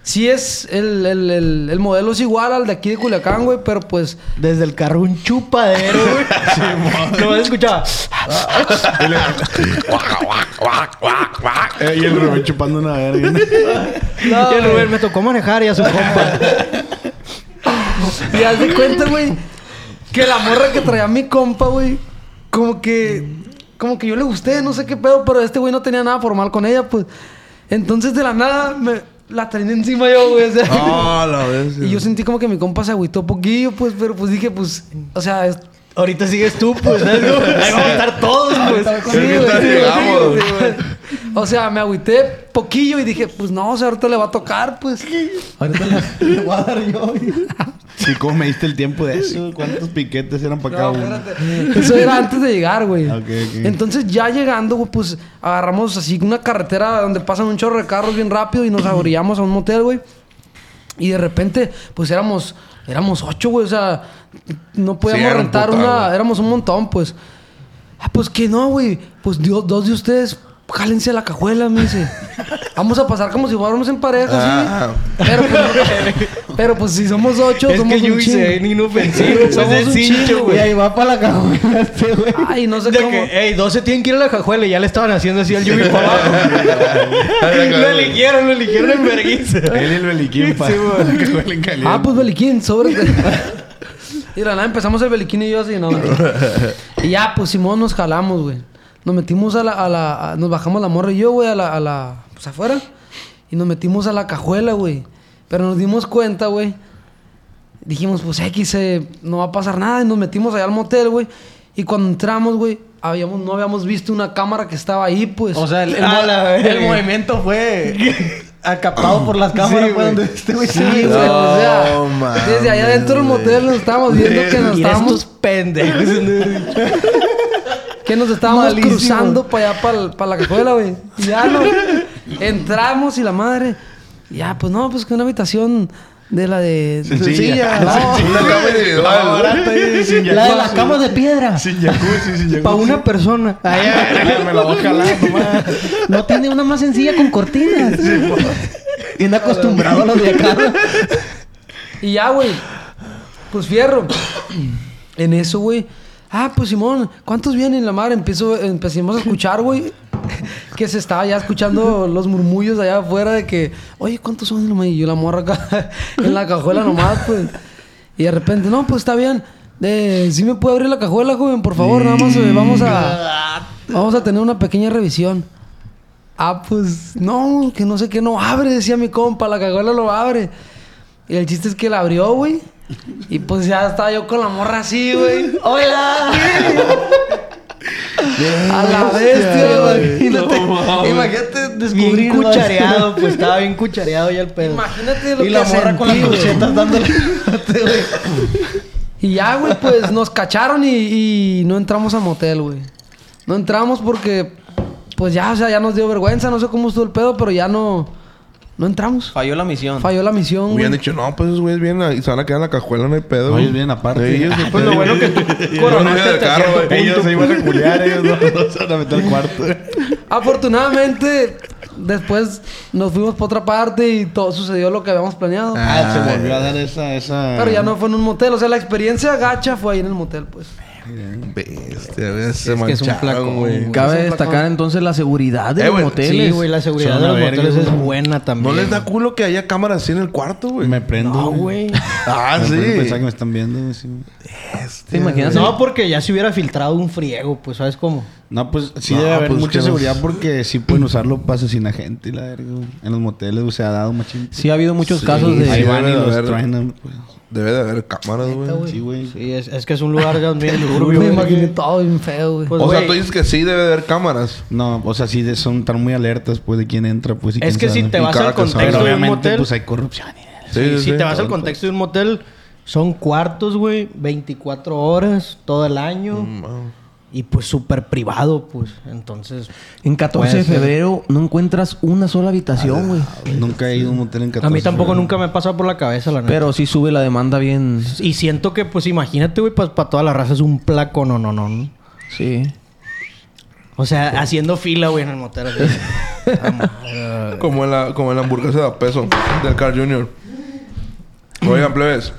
Sí es, el, el, el, el modelo es igual al de aquí de Culiacán, güey, pero pues... Desde el carro un chupadero, güey. [LAUGHS] Lo vas a escuchar. [LAUGHS] [LAUGHS] Eh, y el Rubén chupando una verga. y el Rubén me tocó manejar y a su compa. Y haz de cuenta, güey, que la morra que traía mi compa, güey, como que, como que yo le gusté, no sé qué pedo, pero este güey no tenía nada formal con ella, pues. Entonces de la nada me la traía encima yo, güey, o sea. Ah, la. Y yo sentí como que mi compa se agüitó poquillo, pues, pero pues dije, pues, o sea, es- Ahorita sigues tú, pues. ¿sabes? [LAUGHS] Ahí vamos a estar todos, pues. Sí, güey, Ahorita sí, llegamos. güey, sí, güey. O sea, me agüité poquillo y dije, pues no, o sea, ahorita le va a tocar, pues. Ahorita le, le voy a dar yo. Sí, ¿cómo me diste el tiempo de eso? ¿Cuántos piquetes eran para cada No, uno? espérate. Eso era antes de llegar, güey. Ok, ok. Entonces, ya llegando, güey, pues agarramos así una carretera donde pasan un chorro de carros bien rápido y nos abrillamos a un motel, güey. Y de repente, pues éramos, éramos ocho, güey. O sea, no podíamos un rentar una. güey. Éramos un montón, pues. Ah, pues que no, güey. Pues dos de ustedes, jálense a la cajuela, me dice. [LAUGHS] Vamos a pasar como si fuéramos en pareja, Ah. sí. Pero pues, [LAUGHS] pero pues si somos ocho, Es somos que un Yui se chingo. ve inofensivo. pues, Somos es un chingo, güey. güey. ahí va para la cajuela este, güey. Ay, no sé De cómo. que, ey, 12 tienen que ir a la cajuela y ya le estaban haciendo así al Yumi para abajo. [LAUGHS] lo eligieron, lo eligieron en vergüenza. Él y el Beliquín, pa. Caliente. Ah, pues Beliquín, sobre. y de la nada empezamos el Beliquín y yo así, no. y ya, pues Simón nos jalamos, güey. Nos metimos a la, a la, a- nos bajamos la morra y yo, güey, a la, a la, pues afuera. Y nos metimos a la cajuela, güey. Pero nos dimos cuenta, güey. Dijimos, pues X, eh, no va a pasar nada. Y nos metimos allá al motel, güey. Y cuando entramos, güey, habíamos, no habíamos visto una cámara que estaba ahí, pues. O sea, el, el A mo- la verga. el movimiento fue [LAUGHS] acaptado por las cámaras. Sí, güey. este güey Sí, güey, vio. o sea, No, mames, desde allá dentro del motel nos estábamos viendo [LAUGHS] que nos estábamos pendejos. [LAUGHS] que nos estábamos Malísimo. cruzando para allá, para, la cajuela, güey. Y Ya no. [LAUGHS] Entramos y la madre. Ya, pues no, pues que una habitación de la de. Sencilla. No. [LAUGHS] Una cama individual. [LAUGHS] Sin La de la jacuzzi. cama de piedra. Sin jacuzzi, sin jacuzzi. Para una persona. Ay, ay, Me la voy a jalar. No tiene una más sencilla con cortinas. Bien acostumbrado a los de acá. Y ya, güey. Pues fierro. En eso, güey. Ah, pues Simón, ¿cuántos vienen? La madre empezó, empezamos a escuchar, güey. [LAUGHS] Que se estaba ya escuchando los murmullos allá afuera de que, oye, ¿cuántos son? Y yo la morra acá [LAUGHS] en la cajuela nomás, pues. Y de repente, no, pues está bien. Eh, ¿Sí me puede abrir la cajuela, joven? Por favor, nada más eh, vamos a... [LAUGHS] Vamos a tener una pequeña revisión. Ah, pues no, que no sé qué no abre, decía mi compa, la cajuela lo abre. Y el chiste es que la abrió, güey. Y pues ya estaba yo con la morra así, güey. ¡Hola! A la bestia, imagínate. imagínate descubrir Bien cuchareado, [LAUGHS] pues estaba bien cuchareado ya el pedo. Imagínate lo Y que la morra con las güey. corchetas dándole. Y ya, güey, pues nos cacharon y, y no entramos al motel, güey. No entramos porque, pues ya, o sea, ya nos dio vergüenza, no sé cómo estuvo el pedo, pero ya no, no entramos. Falló la misión. Falló la misión, güey. Hubieran dicho, no, pues esos güeyes vienen y se van a quedar en la cajuela, no hay pedo. No, ellos vienen aparte. [LAUGHS] Ellos, Pues lo bueno que tú [LAUGHS] Coronaste hasta carro, cierto güey. punto. Ellos se iban a culiar, ellos no, [LAUGHS] no se van a meter al cuarto. Afortunadamente, después nos fuimos por otra parte y todo sucedió lo que habíamos planeado. Ah, se volvió a dar esa, esa... Pero ya no fue en un motel. O sea, la experiencia gacha fue ahí en el motel, pues. Bestia, güey. Se Es que es un güey. güey. Cabe destacar placón. entonces la seguridad de Eh, los güey, moteles. Sí, güey, la seguridad Son de los verga, moteles es buena también. ¿No les da culo que haya cámaras así en el cuarto, güey? Me prendo. No, güey. [LAUGHS] Ah, Me sí. pensar que me están viendo. güey, sí. ¿Te imaginas? No, porque ya se hubiera filtrado un friego, pues, ¿sabes cómo? No, pues sí No, debe haber pues, mucha que seguridad porque sí pueden usarlo para asesinar gente y la verga. En los moteles, güey, se ha dado machín. Sí, ha habido muchos Sí, casos de. Ahí van y debe de los haber. truenan, pues. Debe de haber cámaras, güey. Sí, güey. Sí, es, es que es un lugar [LAUGHS] también turbio. Me imaginé todo bien feo, güey. Pues, o sea, güey, tú dices que sí debe de haber cámaras. No, o sea, sí de- son tan muy alertas, pues, de quién entra, pues, y Es quién que sale. si te vas al contexto de un obviamente, motel... pues, hay corrupción. y- Sí, si sí, te vas al contexto de un motel, son cuartos, güey, 24 horas, todo el año. Y pues súper privado, pues. Entonces. En 14 de ser. febrero no encuentras una sola habitación, güey. Nunca he ido a un motel en 14. A mí tampoco nunca me ha pasado por la cabeza, la neta. Pero sí sube la demanda bien. Y siento que, pues, imagínate, güey, para toda la raza es un placo, no, no, no. Sí. O sea, haciendo fila, güey, en el motel. Ah. [LAUGHS] Como en la, como en la hamburguesa de a peso del Carl Jr. Oigan, plebes.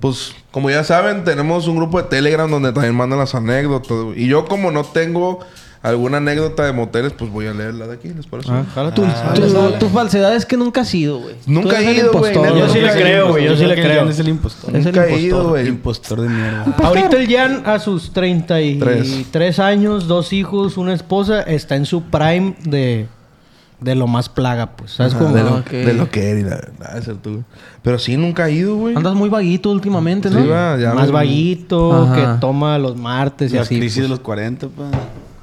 Pues, como ya saben, tenemos un grupo de Telegram donde también mandan las anécdotas. güey. Y yo, como no tengo alguna anécdota de moteles, pues voy a leerla de aquí, ¿les parece? Ah, jala Tu, tú. tu- tu falsedad es que nunca has ido, güey. Nunca he ido, güey, Yo sí le creo, güey. Yo sí le creo. Es el impostor. Es el Nunca he impostor. ido, güey. Impostor de mierda. Ahorita el Jan, a sus 33 años, dos hijos, una esposa, está en su prime de, de lo más plaga, pues. ¿Sabes Ajá, cómo? de, lo, ok. de lo que eres, la verdad, güey. Pero sí, nunca he ido, güey. Andas muy vaguito últimamente, ¿no? Sí, va, ya más vaguito, Ajá. que toma los martes y La así. crisis pues. de los 40, pa.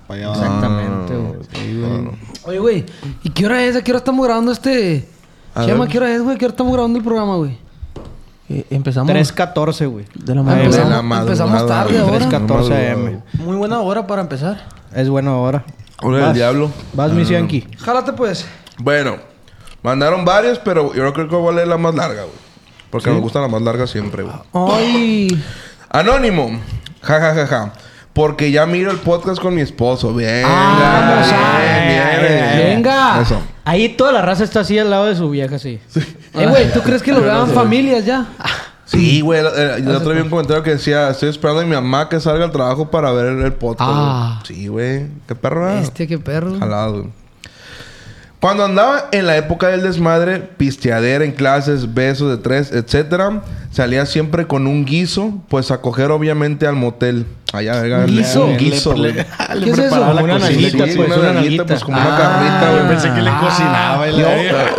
Pa' allá. Exactamente, Ah, güey. Sí. Oye, güey. ¿Y qué hora es? ¿A qué hora estamos grabando este...? Chema. ¿qué hora es, güey? ¿Qué hora estamos grabando el programa, güey? Eh, empezamos 3.14, güey. de la Ay, mañana. de la Empezamos, madrugada, empezamos tarde güey. ahora. 3.14 madrugada, AM. Muy buena hora para empezar. Es buena hora. Hora del Vas. diablo. Vas, mi Yankee. Jálate, pues. Bueno, mandaron varias, pero yo creo que voy a leer la más larga, güey. Porque me gusta la más larga siempre, güey. Ay. Anónimo. Ja, ja, ja, ja. Porque ya miro el podcast con mi esposo. Bien. Vamos a- Venga. Eso. Ahí toda la raza está así al lado de su vieja, sí. Eh, güey, ¿tú crees que lo vean familias ya? Sí, güey. El, el otro vi un comentario que decía... Estoy esperando a mi mamá que salga al trabajo para ver el, podcast. Ah. güey. Sí, güey. Qué perro, ¿eh? Este, qué perro. Jalado, güey. Cuando andaba en la época del desmadre, pisteadera en clases, besos de tres, etcétera, salía siempre con un guiso, pues a coger obviamente al motel. Allá, venga, ¿Guiso? Un guiso, güey. [LAUGHS] ¿Qué es eso? Una Sí, pues, una una pues como Ah, una carnita, güey. Pensé que le cocinaba y la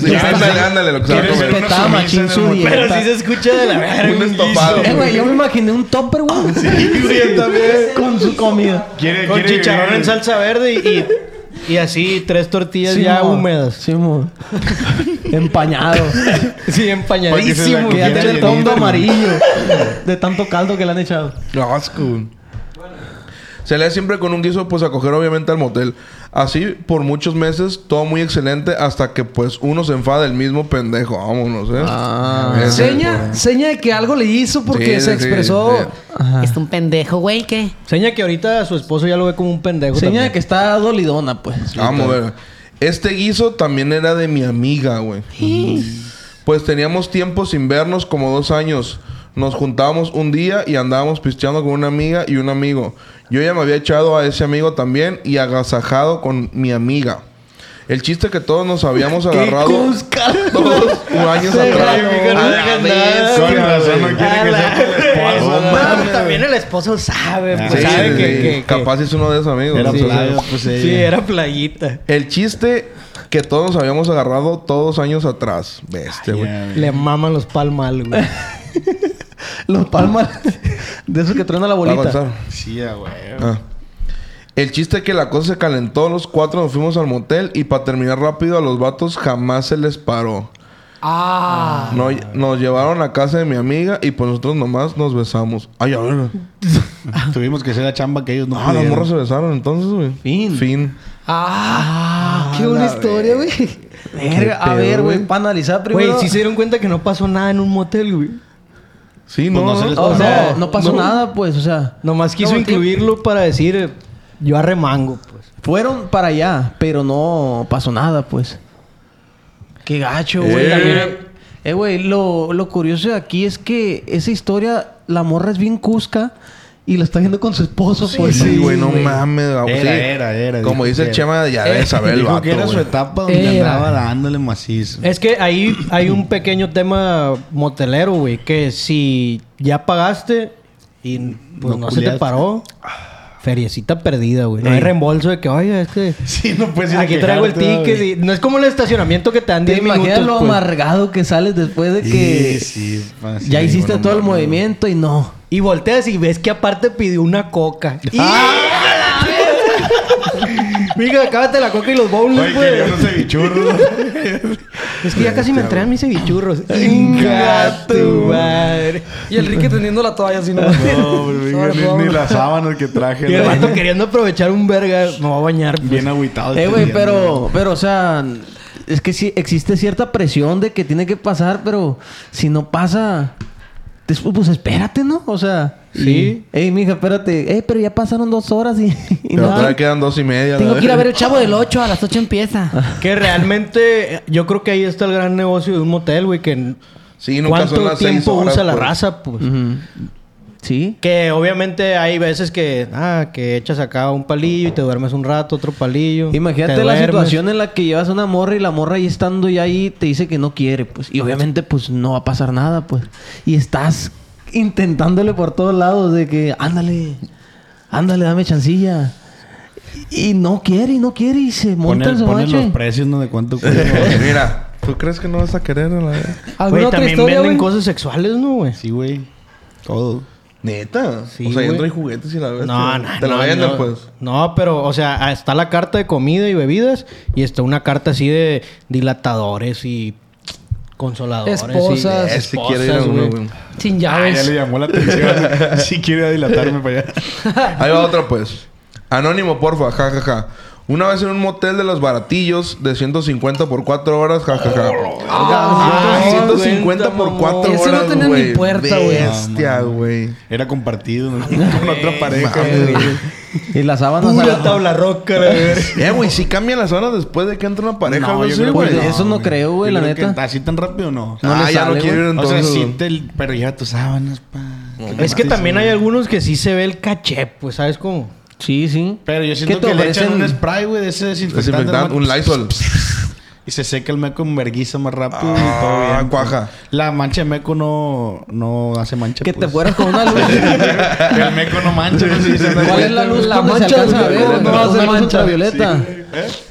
Sí, [LAUGHS] ándale, ándale, lo que se va a comer. Respetaba machín su dieta. Pero sí se escucha de la verga. Un estofado. Eh, güey, yo me imaginé un topper, güey. Con su comida. Con chicharrón en salsa verde y, y, así tres tortillas ya mo. húmedas. Sí, mo. [LAUGHS] Empañado. Sí, empañadísimo. Que ya tiene todo llenito. amarillo. De tanto caldo que le han echado. Qué asco. Se lee siempre con un guiso, pues a coger obviamente al motel. Así por muchos meses, todo muy excelente, hasta que pues uno se enfada del mismo pendejo. Vámonos, ¿eh? Ah. Ese, Seña, seña de que algo le hizo porque Sí, se sí, expresó. sí. Es un pendejo, güey, ¿qué? Seña que ahorita su esposo ya lo ve como un pendejo. Seña de también. que está dolidona, pues. Vamos a ver. Este guiso también era de mi amiga, güey. Pues teníamos tiempo sin vernos, como dos años. Nos juntábamos un día y andábamos pisteando con una amiga y un amigo. Yo ya me había echado a ese amigo también y agasajado con mi amiga. El chiste que todos nos habíamos [LAUGHS] agarrado todos años [LAUGHS] atrás. Con razón no quiere que sea No mames. también el esposo sabe, pues Sí, sabe sí, que, sí. que- que- Capaz es uno de esos amigos. Era pues. Sí, era playita. El chiste que todos nos habíamos agarrado todos años atrás. Bestia, güey. Le maman los palmal, güey. [LAUGHS] Los palmas de esos que truena la Va a bolita. Sí, ah, güey. Ah. El chiste es que la cosa se calentó, los cuatro nos fuimos al motel y para terminar rápido a los vatos jamás se les paró. Ah. No- nos llevaron a casa de mi amiga y pues nosotros nomás nos besamos. Ay, a ver. [LAUGHS] Tuvimos que hacer la chamba que ellos no Ah, las pudieron. morras se besaron entonces, güey. Fin. Fin. Ah. qué buena historia, güey. Verga, a ver, güey, para analizar primero. Güey, sí se dieron cuenta que no pasó nada en un motel, güey. Sí, Pues no. no se les- O sea, No, no pasó no. nada, pues, o sea. Nomás quiso No, incluirlo para decir... Yo arremango, pues. Fueron para allá, pero no pasó nada, pues. Qué gacho, güey. Eh. Eh, güey, lo, lo curioso de aquí es que esa historia, la morra es bien cusca y la está viendo con su esposo, pues. Sí, güey, no mames. Era, Sí. era, era, Como dijo dice el Chema, ya debe saber [LAUGHS] el vato, que era su güey. etapa donde Era. andaba dándole macizo. Es que ahí hay un pequeño tema motelero, güey. Que si ya pagaste y pues, No no, se te paró, feriecita perdida, güey. No hay reembolso de que, oye, es que [LAUGHS] Sí, no puedes ir a aquí traigo el ticket. y- No es como el estacionamiento que te dan ¿Te 10 imaginas minutos. lo pues. amargado que sales después de que Sí, sí, sí, ya hiciste bueno, todo el no, movimiento y no? Y volteas y ves que aparte pidió una coca. Y... Mija, acábate la coca y los bowls, güey. unos cevichurros. Es que ya casi me entregan mis cevichurros. Inga tu madre. Y el Ricky tendiendo la toalla así, ¿no? No, ni, ni las sábanas que traje. Y el vato queriendo aprovechar un verga, me voy a bañar. pues. Bien agüitado. Eh, güey, este día, pero, pero, o sea, es que sí existe cierta presión de que tiene que pasar, pero si no pasa, después, pues espérate, ¿no? O sea, Sí. Ey, mija, espérate. Eh, pero ya pasaron dos horas y, [LAUGHS] y Pero todavía quedan dos y media. Tengo que ir a ver el chavo del 8, a las 8 empieza. [LAUGHS] Que realmente, yo creo que ahí está el gran negocio de un motel, güey. Que Sí, nunca son ¿Cuánto las seis tiempo horas, usa la pues. raza, pues? Ujú. Sí. Que obviamente hay veces que, ah, que echas acá un palillo y te duermes un rato, otro palillo. Imagínate te la situación en la que llevas una morra y la morra ahí estando ya ahí te dice que no quiere, pues. Y obviamente, pues, no va a pasar nada, pues. Y estás intentándole por todos lados de que, ándale, ándale, dame chancilla. Y, no quiere, y no quiere, y se monta en Ponen, su ponen los precios, ¿no? De cuánto [LAUGHS] cuesta. Mira, ¿tú crees que no vas a querer a la también historia, venden cosas sexuales, ¿no, güey? sí, güey. Todo. Neta. Sí, o sea, güey. entra y juguetes y la ves. No, no, Te la no, venden, no. pues. No, pero, o sea, está la carta de comida y bebidas y está una carta así de dilatadores y consoladores. Esposas. y, Este quiere ir a uno, güey. Sin Ah, ya llaves. le llamó la atención. [LAUGHS] sí quiere dilatarme para allá. Ahí va otra, pues. Anónimo, porfa, jajaja. Una vez en un motel de los baratillos de 150 por 4 horas, jajaja. Ah, 150 por 4 Ese no horas, tenía ni güey. puerta, güey. Bestia, güey. Era compartido ¿no? [LAUGHS] con otra pareja. Güey. Y las sábanas... Pura tabla roca. Eh, güey, si cambian las zonas después de que entra una pareja, No, güey. yo sí, creo güey. que eso no creo, güey, la neta. ¿Así tan rápido no? No ah, ya sale, no quiero ir O sea, entonces. sí te... Tus sábanas, pa. Es que también hay algunos que sí se ve el caché, pues, ¿sabes cómo? Sí, sí. Pero yo siento ¿Qué te que le echan un spray, güey, de ese desinfectante. Desinfectante, un. Lysol. Y se seca el meco en verguiza más rápido y Ah, todo bien. cuaja. La mancha de meco no, no hace mancha. Que te pues. fueras con una [LAUGHS] luz. el meco no mancha. no ¿Cuál es la luz. La mancha ver? meco no hace mancha. ultravioleta.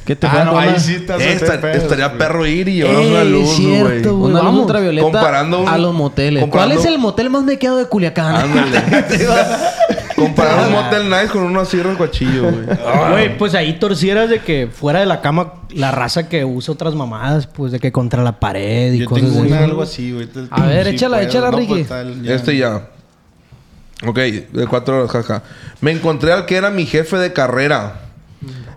Que te Ah, fueras no, con ahí sí te Eh, esta- estaría güey. perro ir y llevarnos una luz, cierto, güey. Una luz ultravioleta Comparando un- a los moteles. comparando- ¿Cuál es el motel más mequeado de Culiacán? Ándale. [LAUGHS] Comparar un motel nice con una sierra de cuachillo, güey. Güey, pues ahí torcieras de que fuera de la cama la raza que usa otras mamadas, pues de que contra la pared y Yo cosas tengo así. una, algo así, güey. A ver, sí échala, puedo. échala, No, Ricky. pues, tal, ya. Este ya. Ok, de cuatro horas, jaja. Me encontré al que era mi jefe de carrera.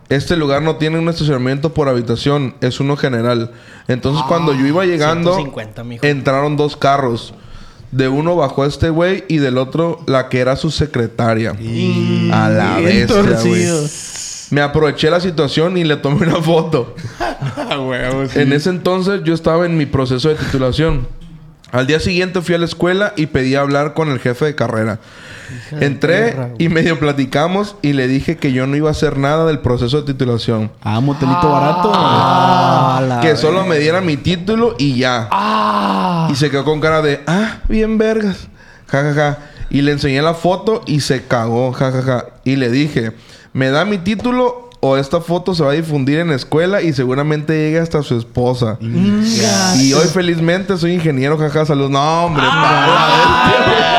Este lugar no tiene un estacionamiento por habitación, es uno general. Entonces, cuando yo iba llegando, 150, mijo. entraron dos carros. De uno bajó este güey y del otro la que era su secretaria. A la torcido. Me aproveché la situación y le tomé una foto. [LAUGHS] Huevo, sí. En ese entonces yo estaba en mi proceso de titulación. Al día siguiente fui a la escuela y pedí hablar con el jefe de carrera. Entré y medio platicamos y le dije que yo no iba a hacer nada del proceso de titulación. Ah, motelito barato. que solo me diera mi título y ya. Y se quedó con cara de, ah, bien vergas. Ja, ja, ja. Y le enseñé la foto y se cagó, ja, ja, ja. Y le dije, ¿me da mi título o esta foto se va a difundir en la escuela y seguramente llegue hasta su esposa? Y hoy felizmente soy ingeniero, jaja, salud. No, hombre, pa-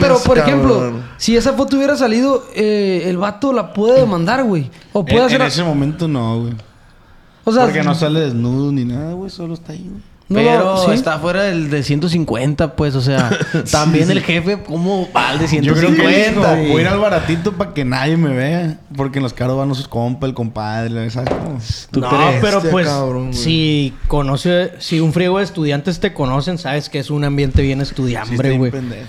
pero por ejemplo, si esa foto hubiera salido, eh, el vato la puede demandar, güey. O puede En, hacer. en ese momento no, güey. O sea, Porque no sale desnudo ni nada, güey. Solo está ahí, güey. No, Pero ¿sí? está fuera del de 150, pues, o sea, [LAUGHS] también el jefe, ¿cómo va al de Yo creo 150? que voy a ir al baratito para que nadie me vea. Porque en los caros van sus compas, el compadre, ¿sabes no, crees? pero Este pues cabrón, si conoce, si un friego de estudiantes te conocen, sabes que es un ambiente bien Sí, estudiambre, güey. pendejo.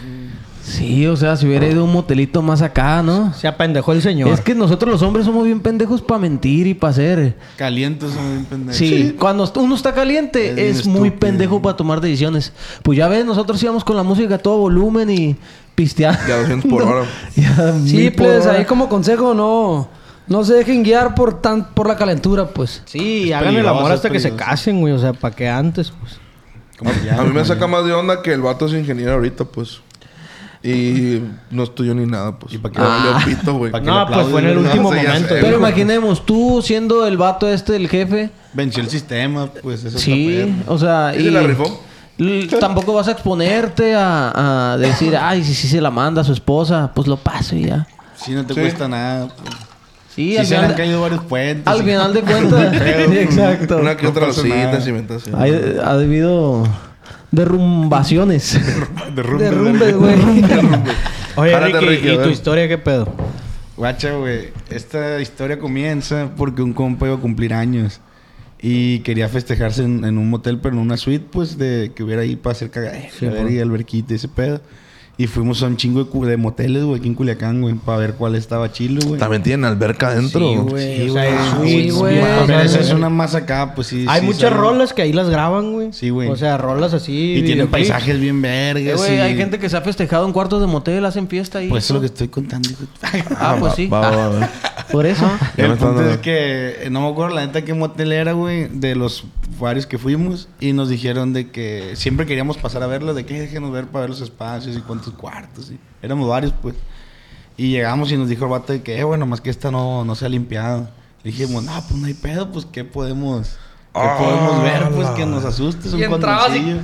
Sí, o sea, si hubiera ido a un motelito más acá, ¿no? Se apendejó el señor. Es que nosotros los hombres somos bien pendejos para mentir y para hacer. Calientes son bien pendejos. Sí, cuando uno está caliente Es muy estúpido. pendejo para tomar decisiones. Pues ya ves, nosotros íbamos con la música a todo volumen y pisteando. Ya 200 por hora. [LAUGHS] Ya Sí, pues hora. ahí como consejo, no, no se dejen guiar por tan, por la calentura, pues. Sí, hagan el amor hasta que se casen, güey. O sea, para que antes, pues. Como que ya, A mí me saca más de onda que el vato es ingeniero ahorita, pues. Y no estudió ni nada, pues. ¿Y pa' qué? Le Ah. pito, güey. No, le pues fue en el último No, momento. sé. Pero güey. imaginemos, tú siendo el vato este del jefe. Venció el sistema, pues eso Sí, o sea... ¿Y se la rifó? Tampoco vas a exponerte a, a decir, [LAUGHS] ay, si, si se la manda a su esposa, pues lo paso y ya. Sí, no te Sí. cuesta nada. pues. Sí, Sí, al se le final, han caído varios puentes. al final de [LAUGHS] cuentas. [LAUGHS] Exacto. Una que No otra cita. Hay- ha debido derrumbaciones. Derrumbe, Derrumbes, derrumbe. güey. [LAUGHS] Oye, Ricky, ¿y tu historia qué pedo? Guacha, güey. Esta historia comienza porque un compa iba a cumplir años. Y quería festejarse en, en un motel, pero en una suite, pues, de que hubiera ahí para hacer cagadera, y alberquita y ese pedo. Y fuimos a un chingo de, moteles, güey, aquí en Culiacán, güey, para ver cuál estaba chilo, güey. También tienen alberca adentro. Sí, güey. Sí, güey. Ah, güey. güey. Pero esa es una más acá, pues sí. Hay sí, muchas sale. rolas que ahí las graban, güey. Sí, güey. O sea, rolas así. Y tienen paisajes bien Eh, vergas. güey, y- hay gente que se ha festejado en cuartos de motel, hacen fiesta y... Pues eso es lo que estoy contando. Ah, pues sí. Va, va, va, va. [LAUGHS] Por eso. Me El punto es que eh, no me acuerdo la neta qué motel era, güey, de los varios que fuimos y nos dijeron de que siempre queríamos pasar a verlo, de que déjenos ver para ver los espacios y cuántos cuartos. Y éramos varios, pues. Y llegamos y nos dijo el vato de que, eh, bueno, más que esta no, no se ha limpiado. Le dijimos, no, pues no hay pedo, pues ¿qué podemos, qué Ah, podemos ver? Pues que nos asuste, es un condoncillo.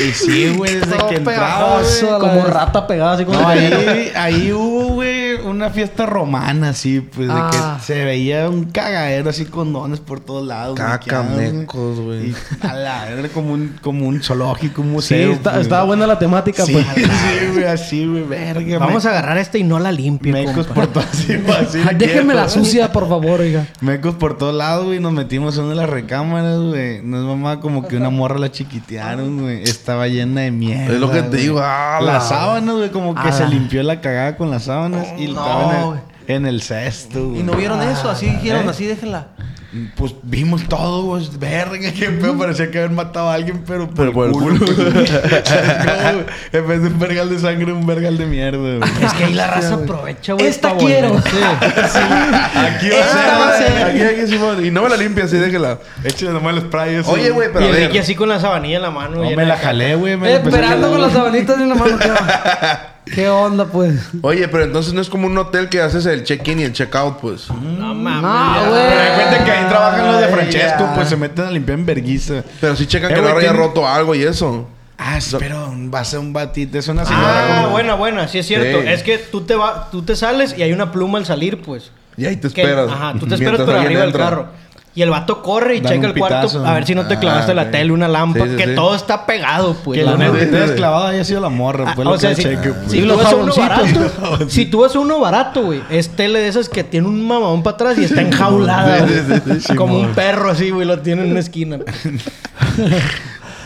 Y sí, güey, desde que entraba, Como rata pegada así con no, ahí, ahí hubo, güey, una fiesta romana, así, pues, Ah. de que se veía un cagadero así con dones por todos lados. Caca, maquiados, güey. mecos, güey. Y a la era como un, como un zoológico, un Sí, museo. está- pues. estaba buena la temática, Sí, pues. [LAUGHS] sí, güey, así, güey, verga. Vamos me- a agarrar esta y no la limpie, Mecos compa. por todos así [LAUGHS] la Déjenme la sucia, por favor, oiga. Mecos por todos lados, güey. Nos metimos en una de las recámaras, güey. No es mamá como que una morra la chiquitearon, güey. Estaba llena de mierda. Es lo que te güey. digo, ah, la- Las sábanas, güey, como que Ah, se la- limpió la cagada con las sábanas y No, estaba en el, en el cesto, güey. Y no vieron eso, así dijeron, ¿Eh? así déjenla. Pues vimos todo, güey. Verga, qué pedo. Parecía que habían matado a alguien, pero por, Pero por el el culo. culo. [LAUGHS] No, en vez de un vergal de sangre, un vergal de mierda, güey. Es que ahí la raza aprovecha, güey. Esta quiero. volverse. [LAUGHS] Aquí va Esta va a ser. Aquí, aquí, Simón. Y no me la limpia así, déjela. Échale nomás el spray ese. Oye, güey, pero Y el. Ricky así con la sabanilla en la mano. No, me la jalé, güey. me la empecé a Esperando con las sabanitas en la mano. [LAUGHS] ¿Qué, ¿Qué onda, pues? Oye, pero entonces no es como un hotel que haces el check-in y el check-out, pues. No mames. No, güey. Pero hay cuenta que ahí trabajan los de Francesco, pues se meten a limpiar en verguiza. Pero sí checan Eh, que no güey, haya tiene- roto algo y eso. Ah, pero va a ser un batito. Es una señora. Ah, como- buena, buena. Sí es cierto. Sí. Es que tú te, va, tú te sales y hay una pluma al salir, pues. Y ahí te Que- esperas. Ajá, tú te [LAUGHS] Mientras esperas por alguien arriba del entra. carro. Y el vato corre y Dan checa el cuarto a ver si no te Ah, clavaste la ok. tele, una lámpara, Sí, sí, que sí. todo está pegado, pues. Que la la neta. te hayas clavado haya sido la morra. Ah, Pues o lo sea, que si, cheque, pues. si tú los vas a uno jaboncitos. barato, si tú uno barato, güey, es tele de esas que tiene un mamón para atrás y está enjaulada, Sí, sí, güey. sí, sí, como un perro así, güey, lo tiene en una esquina. [LAUGHS]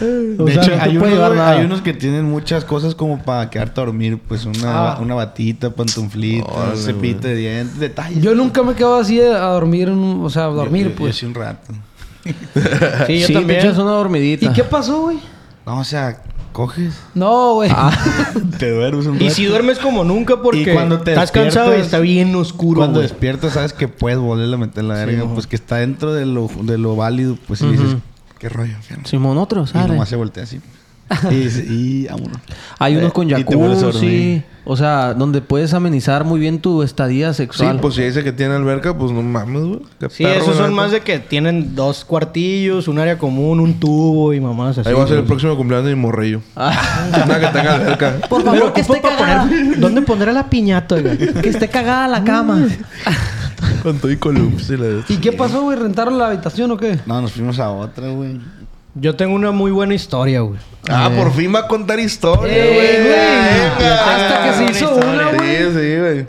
O De sea, hecho, no hay, unos, llevar güey, nada. hay unos que tienen muchas cosas como para quedarte a dormir. Pues una, Ah. una batita, pantuflita, un cepito de dientes, detalles. Yo nunca me quedo así a dormir, en un- o sea, a dormir, Yo- yo- pues. Yo sí un rato. Sí, yo sí, también. te echas una dormidita. ¿Y qué pasó, güey? No, o sea, coges, No, güey. [LAUGHS] te duermes un rato. Y si duermes como nunca porque Y cuando te estás cansado y está bien oscuro, Cuando güey. despiertas, sabes que puedes volverle a meter la verga. pues que está dentro de lo, de lo válido. Pues y dices, qué rollo. Simón, otro, Y sale. nomás se voltea así. [LAUGHS] y, y vámonos. Hay unos con y jacuzzi. O sea, donde puedes amenizar muy bien tu estadía Sí, sexual. pues si dice que tiene alberca, pues no mames, güey. Sí, esos son más de que tienen dos cuartillos, un área común, un tubo y mamás así. Ahí va a ser el güey. próximo cumpleaños de mi morrillo. [LAUGHS] Nada que tenga alberca. Por Pero favor, que ocupa esté cagada. poner- ¿Dónde pondrá la piñata, oiga? que esté cagada la cama. [LAUGHS] Con todo y columns y la ¿Y qué pasó, güey? ¿Rentaron la habitación o qué? No, nos fuimos a otra, güey. Yo tengo una muy buena historia, güey. Ah, por fin va a contar historia, Eh, güey. güey. Venga. Hasta que se hizo una, güey. Sí, sí, güey.